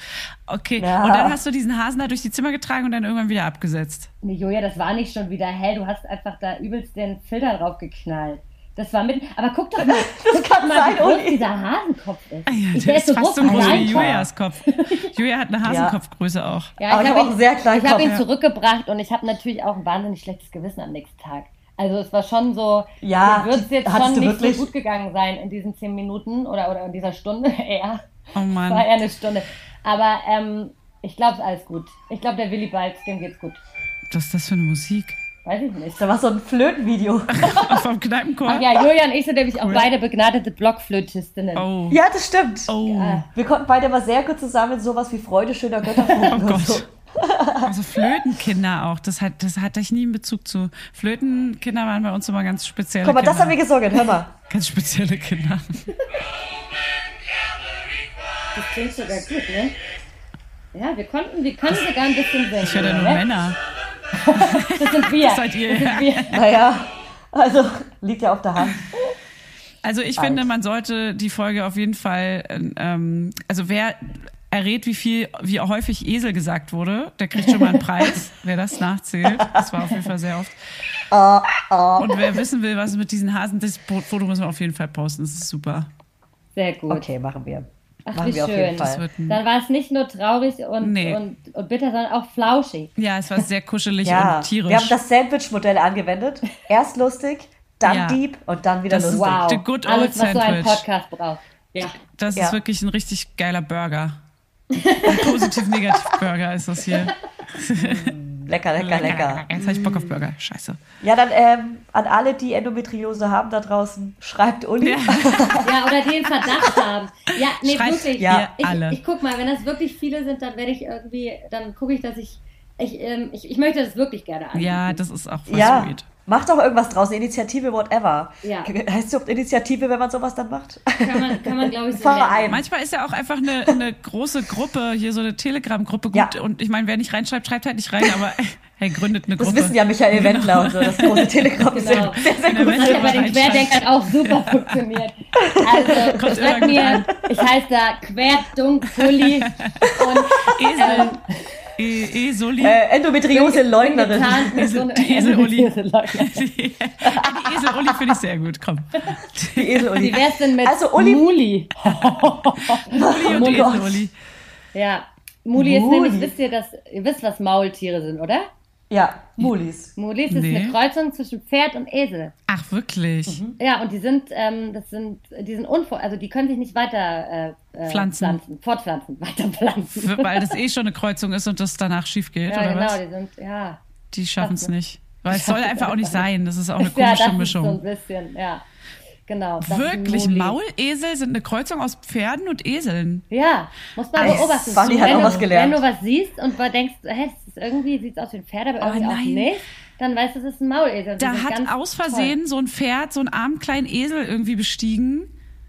Okay. Ja. Und dann hast du diesen Hasen da durch die Zimmer getragen und dann irgendwann wieder abgesetzt. Nee, Julia, das war nicht schon wieder hell. Du hast einfach da übelst den Filter drauf geknallt. Das war mit. Aber guck doch mal, *laughs* guck kann mal, sein, wie groß Uli. dieser Hasenkopf ist. Ah ja, ich, der ist so groß fast so groß wie. Julias Kopf. *laughs* Julia hat eine Hasenkopfgröße auch. Ja, Aber ich hab habe ihn- sehr Ich habe Kopf. ihn zurückgebracht und ich habe natürlich auch ein wahnsinnig schlechtes Gewissen am nächsten Tag. Also es war schon so, Ja, wird es jetzt schon nicht wirklich? so gut gegangen sein in diesen zehn Minuten oder, oder in dieser Stunde *laughs* eher. Oh Es war Mann. eher eine Stunde. Aber ähm, ich glaube, es ist alles gut. Ich glaube, der Willi bald, dem geht's gut. Was ist das für eine Musik? Weiß ich nicht. Da war so ein Flötenvideo. *laughs* *laughs* Vom Kneipenchor. Ach ja, Julia und ich sind nämlich auch beide begnadete Blockflötistinnen. Oh. Ja, das stimmt. Oh. Ja. Wir konnten beide mal sehr gut zusammen sowas wie Freude schöner Götterfunken Oh und so. Also Flötenkinder auch. Das, hat, das hatte ich nie einen Bezug zu. Flötenkinder waren bei uns immer ganz spezielle Guck mal, Kinder. das haben wir gesungen, hör mal. Ganz spezielle Kinder. Das klingt sogar gut, ne? Ja, wir konnten, wir können sogar ein bisschen singen. Ich höre da nur ne? Männer. Das sind wir. Das seid ihr, Das sind wir. Naja, also liegt ja auf der Hand. Also ich Alt. finde, man sollte die Folge auf jeden Fall, ähm, also wer errät, wie viel, wie häufig Esel gesagt wurde, der kriegt schon mal einen Preis, *laughs* wer das nachzählt. Das war auf jeden Fall sehr oft. Und wer wissen will, was es mit diesen Hasen, das Foto müssen wir auf jeden Fall posten. Das ist super. Sehr gut. Okay, machen wir. Ach, machen wie wir auf schön. jeden Das Fall. Dann war es nicht nur traurig und, Nee. und, und bitter, sondern auch flauschig. ja, es war *laughs* sehr kuschelig Ja, und tierisch. wir haben das Sandwich-Modell angewendet. Erst lustig, dann Ja. deep und dann wieder Das ist lustig. Wow. The good old Alles, was so ein sandwich. Podcast braucht. Ja. Das Ja. ist wirklich ein richtig geiler Burger. Ein positiv-negativ-Burger ist das hier. Lecker, lecker, lecker. Jetzt habe ich Bock auf Burger. Scheiße. Ja, dann ähm, an alle, die Endometriose haben da draußen, schreibt Uli. Ja. *laughs* ja, oder den Verdacht haben. Ja, nee, Schreibt wirklich. Ja. Ich, alle. ich guck mal, wenn das wirklich viele sind, dann werde ich irgendwie, dann gucke ich, dass ich, ich, ähm, ich, ich möchte das wirklich gerne anbieten. Ja, das ist auch voll Ja, sweet. Macht doch irgendwas draus, Initiative, whatever. Ja. *laughs* Heißt es überhaupt Initiative, wenn man sowas dann macht? Kann man, kann man glaube ich, so Verein. Manchmal ist ja auch einfach eine, eine große Gruppe, hier so eine Telegram-Gruppe gut. Ja. Und ich meine, wer nicht reinschreibt, schreibt halt nicht rein, aber *laughs* hey, gründet eine Das Gruppe. wissen ja Michael Wendler und so, das große Telegram Genau. sehr, sehr der gut. Das hat ja bei den. Querdenkern auch super funktioniert. Also, *laughs* Kommt gut mir, an. ich heiße da Querdunkpulli und Esel. E Esoli. Äh, Endometriose-Leugnerin. Die Esel-Uli. *laughs* Die Esel-Uli finde ich sehr gut. Komm. Die Esel-Uli. Wie wär's denn mit Also, Uli- Muli? Uli und Oh. Esel-Uli. Ja, Muli ist Muli. nämlich, wisst ihr, dass, ihr wisst, was Maultiere sind, oder? Ja, Mulis. Mulis ist Nee. eine Kreuzung zwischen Pferd und Esel. Ach, wirklich? Ja, und die sind, ähm, das sind, die sind unvor, also die können sich nicht weiter äh, äh, Pflanzen. fortpflanzen, *laughs* weiter pflanzen. Weil das eh schon eine Kreuzung ist und das danach schief geht, Ja, oder genau, was? die sind, ja. Die schaffen es nicht. Weil es soll einfach auch nicht sein. Das ist auch eine *laughs* ja, komische das Mischung. ist so ein bisschen, ja. Genau. Wirklich. Maulesel sind eine Kreuzung aus Pferden und Eseln. Ja, muss man beobachten. Fanny hat wenn, auch du, was gelernt. wenn du was siehst und denkst, hä, es ist irgendwie sieht aus wie ein Pferd, aber Oh, irgendwie auch nein. nicht, dann weißt du, es ist ein Maulesel. Und die Da sind hat aus Versehen so ein Pferd so einen armen kleinen Esel irgendwie bestiegen.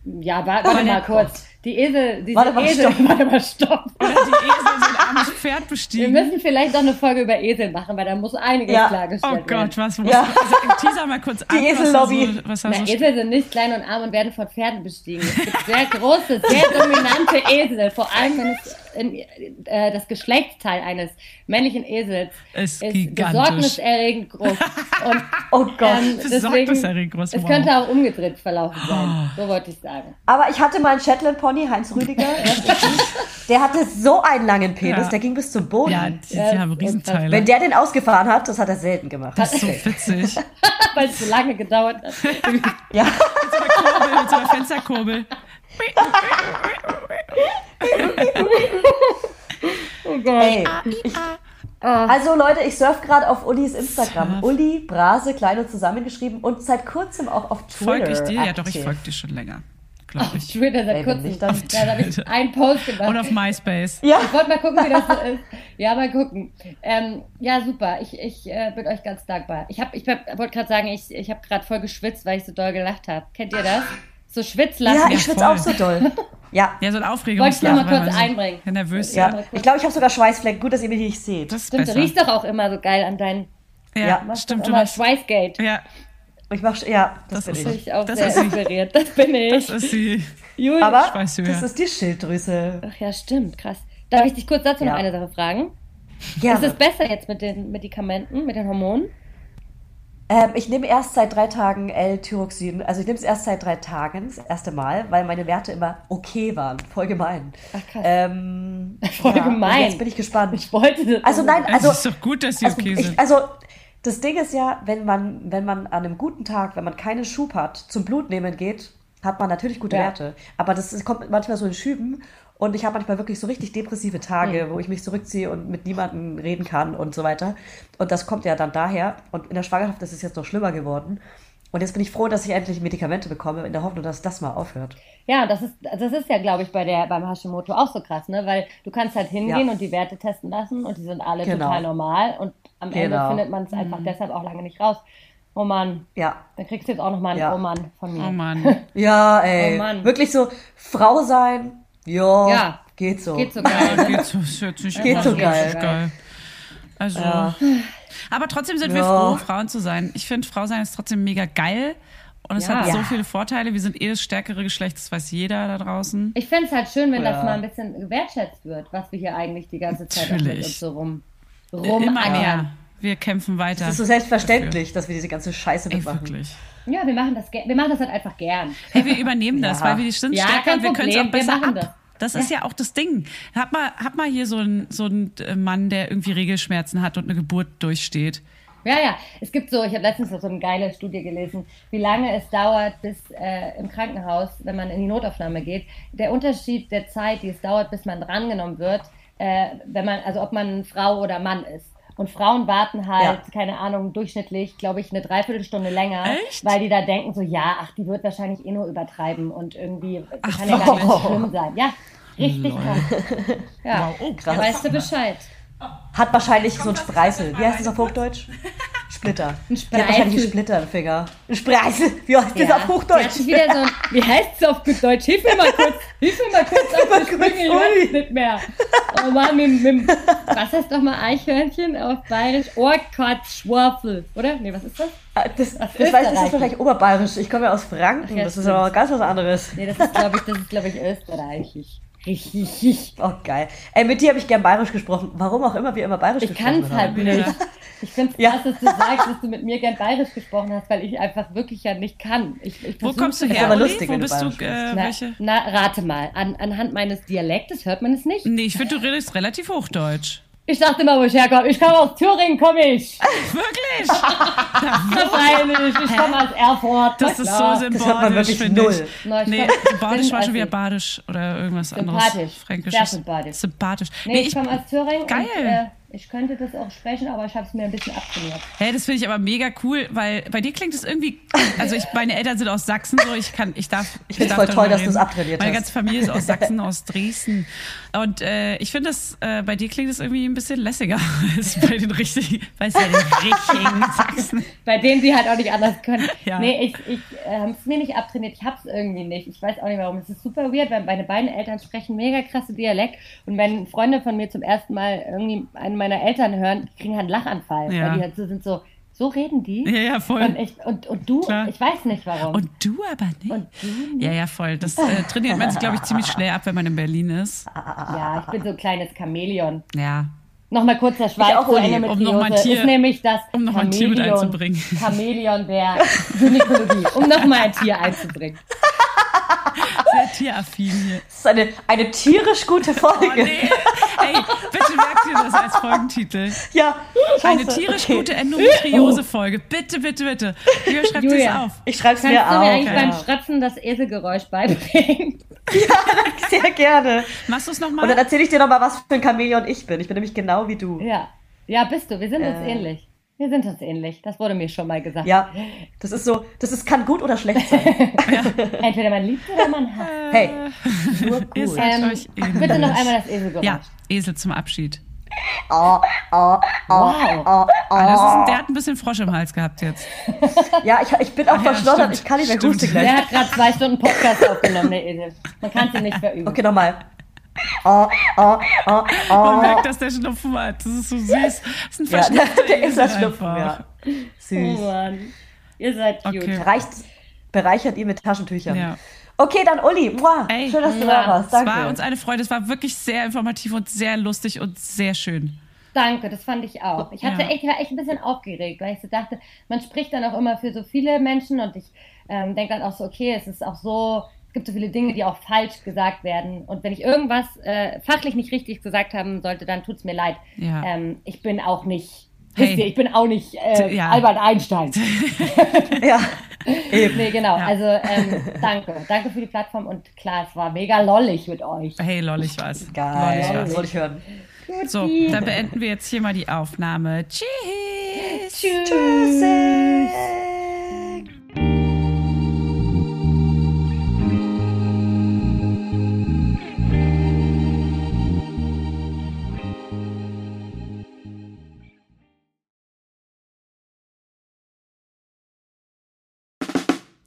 Toll. Ja, wa- warte mal kurz. Die Esel, diese Warte mal, Esel, stopp. *laughs* warte mal, stopp. Oder die Esel so ein armes Pferd Wir bestiegen. müssen vielleicht doch eine Folge über Esel machen, weil da muss einiges Ja. klargestellt Oh werden. Gott, was? was Ja. also, teaser mal kurz an. Esellobby. Was so, was da Na, so Esel sind nicht klein und arm und werden von Pferden bestiegen. Es gibt sehr große, sehr dominante Esel, vor allem wenn es in, äh, das Geschlechtsteil eines männlichen Esels Ist ist gigantisch. besorgniserregend groß. *laughs* Und Oh Gott. ähm, deswegen, Besorgniserregend groß, es wow. könnte auch umgedreht verlaufen sein. So wollte ich sagen. Aber ich hatte mal einen Shetland Pony, Heinz Rüdiger. *laughs* der hatte so einen langen Penis, Ja. der ging bis zum Boden. Ja, die, die Ja, haben Riesenteile. Wenn der den ausgefahren hat, das hat er selten gemacht. das ist so witzig. *laughs* Weil es so lange gedauert hat. Ja. Kurbel, mit so einer Fensterkurbel. *laughs* Oh Gott. Ey, ich, also Leute, ich surf gerade auf Ulis Instagram. Surf. Uli Brase, klein und zusammengeschrieben und seit kurzem auch auf Twitter. Folge ich dir? Ja, doch, ich aktiv. folge dir schon länger. Glaube ich. Twitter seit kurzem. nicht, dann- Ja, da habe ich einen Post gemacht. Und auf MySpace. Ja, Ich wollte mal gucken, wie das so *laughs* ist. Ja, mal gucken. Ähm, ja, super. Ich, ich äh, bin euch ganz dankbar. Ich, hab, ich hab, wollte gerade sagen, ich, ich habe gerade voll geschwitzt, weil ich so doll gelacht habe. Kennt ihr das? So Schwitzlachen. ja, Ja, ich schwitze auch so doll. *laughs* Ja, Ja, so ein Wollte ich nur mal kurz man so einbringen. Nervös. ja. Ich glaube, ich habe sogar Schweißflecken. Gut, dass ihr mich nicht seht. Das ist Stimmt, du besser. riechst doch auch immer so geil an deinen. ja, Ja, stimmt. Du immer hast, Schweißgate. ja, Ich mach, ja, das, Das bin ist ich. ich auch Das sehr ist sie. inspiriert. Das bin ich. das ist sie. Julia. Aber Schweißhöhe. das ist die Schilddrüse. Ach ja, stimmt, krass. Darf ich dich kurz dazu noch Ja. eine Sache fragen? Ist Gerne. es besser jetzt mit den Medikamenten, mit den Hormonen? Ähm, ich nehme erst seit drei Tagen L-Tyroxin. Also ich nehme es erst seit drei Tagen, das erste Mal, weil meine Werte immer okay waren. Voll gemein. Ach krass. Ähm, *laughs* Voll ja, gemein. Jetzt bin ich gespannt. Ich wollte das. Also nein, Also, es ist doch gut, dass sie also, okay ich, sind. also das Ding ist ja, wenn man, wenn man an einem guten Tag, wenn man keinen Schub hat, zum Blutnehmen geht, hat man natürlich gute Ja. Werte. Aber das ist, kommt manchmal so in Schüben. Und ich habe manchmal wirklich so richtig depressive Tage, wo ich mich zurückziehe und mit niemandem reden kann und so weiter. Und das kommt ja dann daher. Und in der Schwangerschaft ist es jetzt noch schlimmer geworden. Und jetzt bin ich froh, dass ich endlich Medikamente bekomme, in der Hoffnung, dass das mal aufhört. Ja, das ist, das ist ja, glaube ich, bei der, beim Hashimoto auch so krass, ne? Weil du kannst halt hingehen Ja. und die Werte testen lassen und die sind alle Genau. total normal und am Ende Genau. findet man es einfach deshalb auch lange nicht raus. Oh Mann, Ja. dann kriegst du jetzt auch nochmal einen Ja. Oh Mann von mir. Oh Mann. Ja, *laughs* ey. Oh Mann. Wirklich so, Frau sein, ja, Ja. geht so. Geht so *laughs* geil. Ja, ne? geht so, Geht immer so geil. geil. Also, Ja. aber trotzdem sind wir Ja. froh, Frauen zu sein. Ich finde, Frau sein ist trotzdem mega geil. Und es Ja. hat so viele Vorteile. Wir sind eh das stärkere Geschlecht, das weiß jeder da draußen. Ich fände es halt schön, wenn das mal ein bisschen gewertschätzt wird, was wir hier eigentlich die ganze Zeit mit Natürlich. uns so rum, Immer rumangern. mehr. Wir kämpfen weiter. Das ist so selbstverständlich, dass wir diese ganze Scheiße Ey, mitmachen. wirklich. Ja, wir machen das, wir machen das halt einfach gern. Hey, wir übernehmen *laughs* das, Ja. weil wir die sind Ja, stärker wir können es auch besser ab. Das ist ja auch das Ding. Hab mal, hab mal hier so einen so einen äh, Mann, der irgendwie Regelschmerzen hat und eine Geburt durchsteht. Ja, ja. Es gibt so, ich habe letztens so eine geile Studie gelesen, wie lange es dauert, bis äh, im Krankenhaus, wenn man in die Notaufnahme geht, der Unterschied der Zeit, die es dauert, bis man drangenommen wird, äh, wenn man, also ob man Frau oder Mann ist. Und Frauen warten halt, Ja. keine Ahnung, durchschnittlich, glaube ich, eine Dreiviertelstunde länger, Echt? weil die da denken so, ja, ach, die wird wahrscheinlich eh nur übertreiben und irgendwie Ach, kann ja gar nicht schlimm sein. Ja, richtig krass. *laughs* Ja, Wow, oh, krass. weißt du Bescheid. Hat wahrscheinlich so ein Spreißel. Wie heißt das auf Hochdeutsch? Splitter. Ein Die Spreißel. Splitter im Finger. Ein Spreißel. Wie heißt das Ja. auf Die hat Hochdeutsch? so ein, wie heißt es auf gut Deutsch? Hilf mir mal *laughs* kurz, hilf mir mal kurz auf die Sprünge, ich weiß es nicht mehr. Oh Mann, mit, mit, was heißt doch mal Eichhörnchen auf Bayerisch? Ohrkatzschwafel, oder? Nee, was ist das? Ah, Das, das, Aus weiß ich, das ist wahrscheinlich oberbayerisch. Ich komme ja aus Franken. Ach das ist aber ganz was anderes. Nee, das ist, glaube ich, das ist, glaube ich, österreichisch. Richtig. Oh, geil. Ey, mit dir habe ich gern bayerisch gesprochen. Warum auch immer wir immer bayerisch Ich kann gesprochen es halt haben. nicht. *laughs* Ich finde es Ja. krass, dass du sagst, dass du mit mir gern bayerisch gesprochen hast, weil ich einfach wirklich ja nicht kann. Ich, ich Wo kommst du her, aber lustig, Wo du bist du? bayerisch Äh, Na, na, rate mal. An, anhand meines Dialektes hört man es nicht. Nee, ich finde, du redest relativ Hochdeutsch. Ich dachte mal, wo ich herkomme. Ich komme aus Thüringen, komme ich. *laughs* Wirklich? *laughs* Wahrscheinlich. Ich komme aus Erfurt. Das ist so sympathisch, finde ich. Na, ich Nee, sympathisch bin war schon wieder Ossi. badisch oder irgendwas anderes. Sympathisch. Fränkisches. Sehr sympathisch. Sympathisch. Nee, ich, komme aus Thüringen. Geil. Und, äh, ich könnte das auch sprechen, aber ich habe es mir ein bisschen abtrainiert. Hä, das finde ich aber mega cool, weil bei dir klingt es irgendwie, also ich, meine Eltern sind aus Sachsen, so ich kann, ich darf. Ich find's darf voll toll, dass reden. du's abtrainiert Meine hast. ganze Familie ist aus Sachsen, *laughs* aus Dresden. Und äh, ich finde das, äh, bei dir klingt es irgendwie ein bisschen lässiger *laughs* als bei den richtigen, du, den richtigen Sachsen. Bei denen sie halt auch nicht anders können. Ja. Nee, ich, ich äh, habe es mir nicht abtrainiert. Ich habe es irgendwie nicht. Ich weiß auch nicht warum. Es ist super weird, weil meine beiden Eltern sprechen mega krasse Dialekt. Und wenn Freunde von mir zum ersten Mal irgendwie einen meiner Eltern hören, die kriegen halt einen Lachanfall. Ja. Weil die halt so sind so, so reden die. Ja, ja, voll. Und, ich, und, und du, Klar. ich weiß nicht warum. Und du aber nicht. Und du nicht? ja, ja, voll. Das äh, trainiert man sich, glaube ich, ziemlich schnell ab, wenn man in Berlin ist. Ja, ich bin so ein kleines Chamäleon. Ja. Nochmal kurz der Schweiz auch, Uli, um noch mal ein Tier- ist nämlich das um noch mal ein Tier mit einzubringen. Chamäleon der Gynäkologie, um nochmal ein Tier einzubringen. *laughs* Sehr tieraffin hier. Das ist eine, eine tierisch gute Folge. Oh nee. Ey, bitte merkt ihr das als Folgentitel. Ja, scheiße. Eine tierisch Okay. gute Endometriose-Folge. Bitte, bitte, bitte. Julia, schreibt es Julia. auf. Ich schreib's Kannst mir du mir auf. eigentlich ja. beim Schröpfen das Eselgeräusch beibringen? *laughs* Sehr gerne. Machst du es Und dann nochmal? erzähle ich dir nochmal, was für ein Chamäleon ich bin. Ich bin nämlich genau wie du. Ja. Ja, bist du. Wir sind uns Äh. ähnlich. Wir sind uns ähnlich. Das wurde mir schon mal gesagt. Ja, das ist so, das ist, kann gut oder schlecht sein. *laughs* Entweder man liebt oder man hasst. Hey, nur Ihr gut. seid Ähm, euch ähnlich. bitte noch einmal das Eselgeräusch. Ja, Esel zum Abschied. Oh, oh, oh, Wow. oh, oh. Ah, das ist ein, der hat ein bisschen Frosch im Hals gehabt jetzt. *laughs* Ja, ich, ich bin auch Ach ja, verschlottert. Ich kann nicht mehr Stimmt. husten Der gleich. hat gerade zwei Stunden Podcast aufgenommen, der Esel. Man kann ihn nicht *laughs* verüben. Okay, nochmal. Oh, oh, oh, Man oh. merkt, dass der Schnupfen hat. Das ist so süß. Das *laughs* ist ein Ja, verschnupfter der ist Esel das Schnupfen, ja. Oh Süß. Mann. Ihr seid cute. Okay. Reicht, bereichert ihr mit Taschentüchern. Ja. Okay, dann Uli. Muah. Ey, Schön, dass du da warst. Es Danke. war uns eine Freude. Es war wirklich sehr informativ und sehr lustig und sehr schön. Danke, das fand ich auch. Ich hatte Ja. echt, war echt ein bisschen aufgeregt, weil ich so dachte, man spricht dann auch immer für so viele Menschen und ich ähm, denke dann auch so, okay, es ist auch so, es gibt so viele Dinge, die auch falsch gesagt werden. Und wenn ich irgendwas äh, fachlich nicht richtig gesagt haben sollte, dann tut's mir leid. Ja. Ähm, ich bin auch nicht, Hey. wisst ihr, ich bin auch nicht äh, Ja. Albert Einstein. *laughs* Ja. *laughs* nee, genau. Ja. Also ähm, danke. Danke für die Plattform und klar, es war mega lollig mit euch. Hey, lollig was. *laughs* Geil. Lollig was. Wollte ich hören. So, dann beenden wir jetzt hier mal die Aufnahme. Tschüss. Tschüss. Tschüss.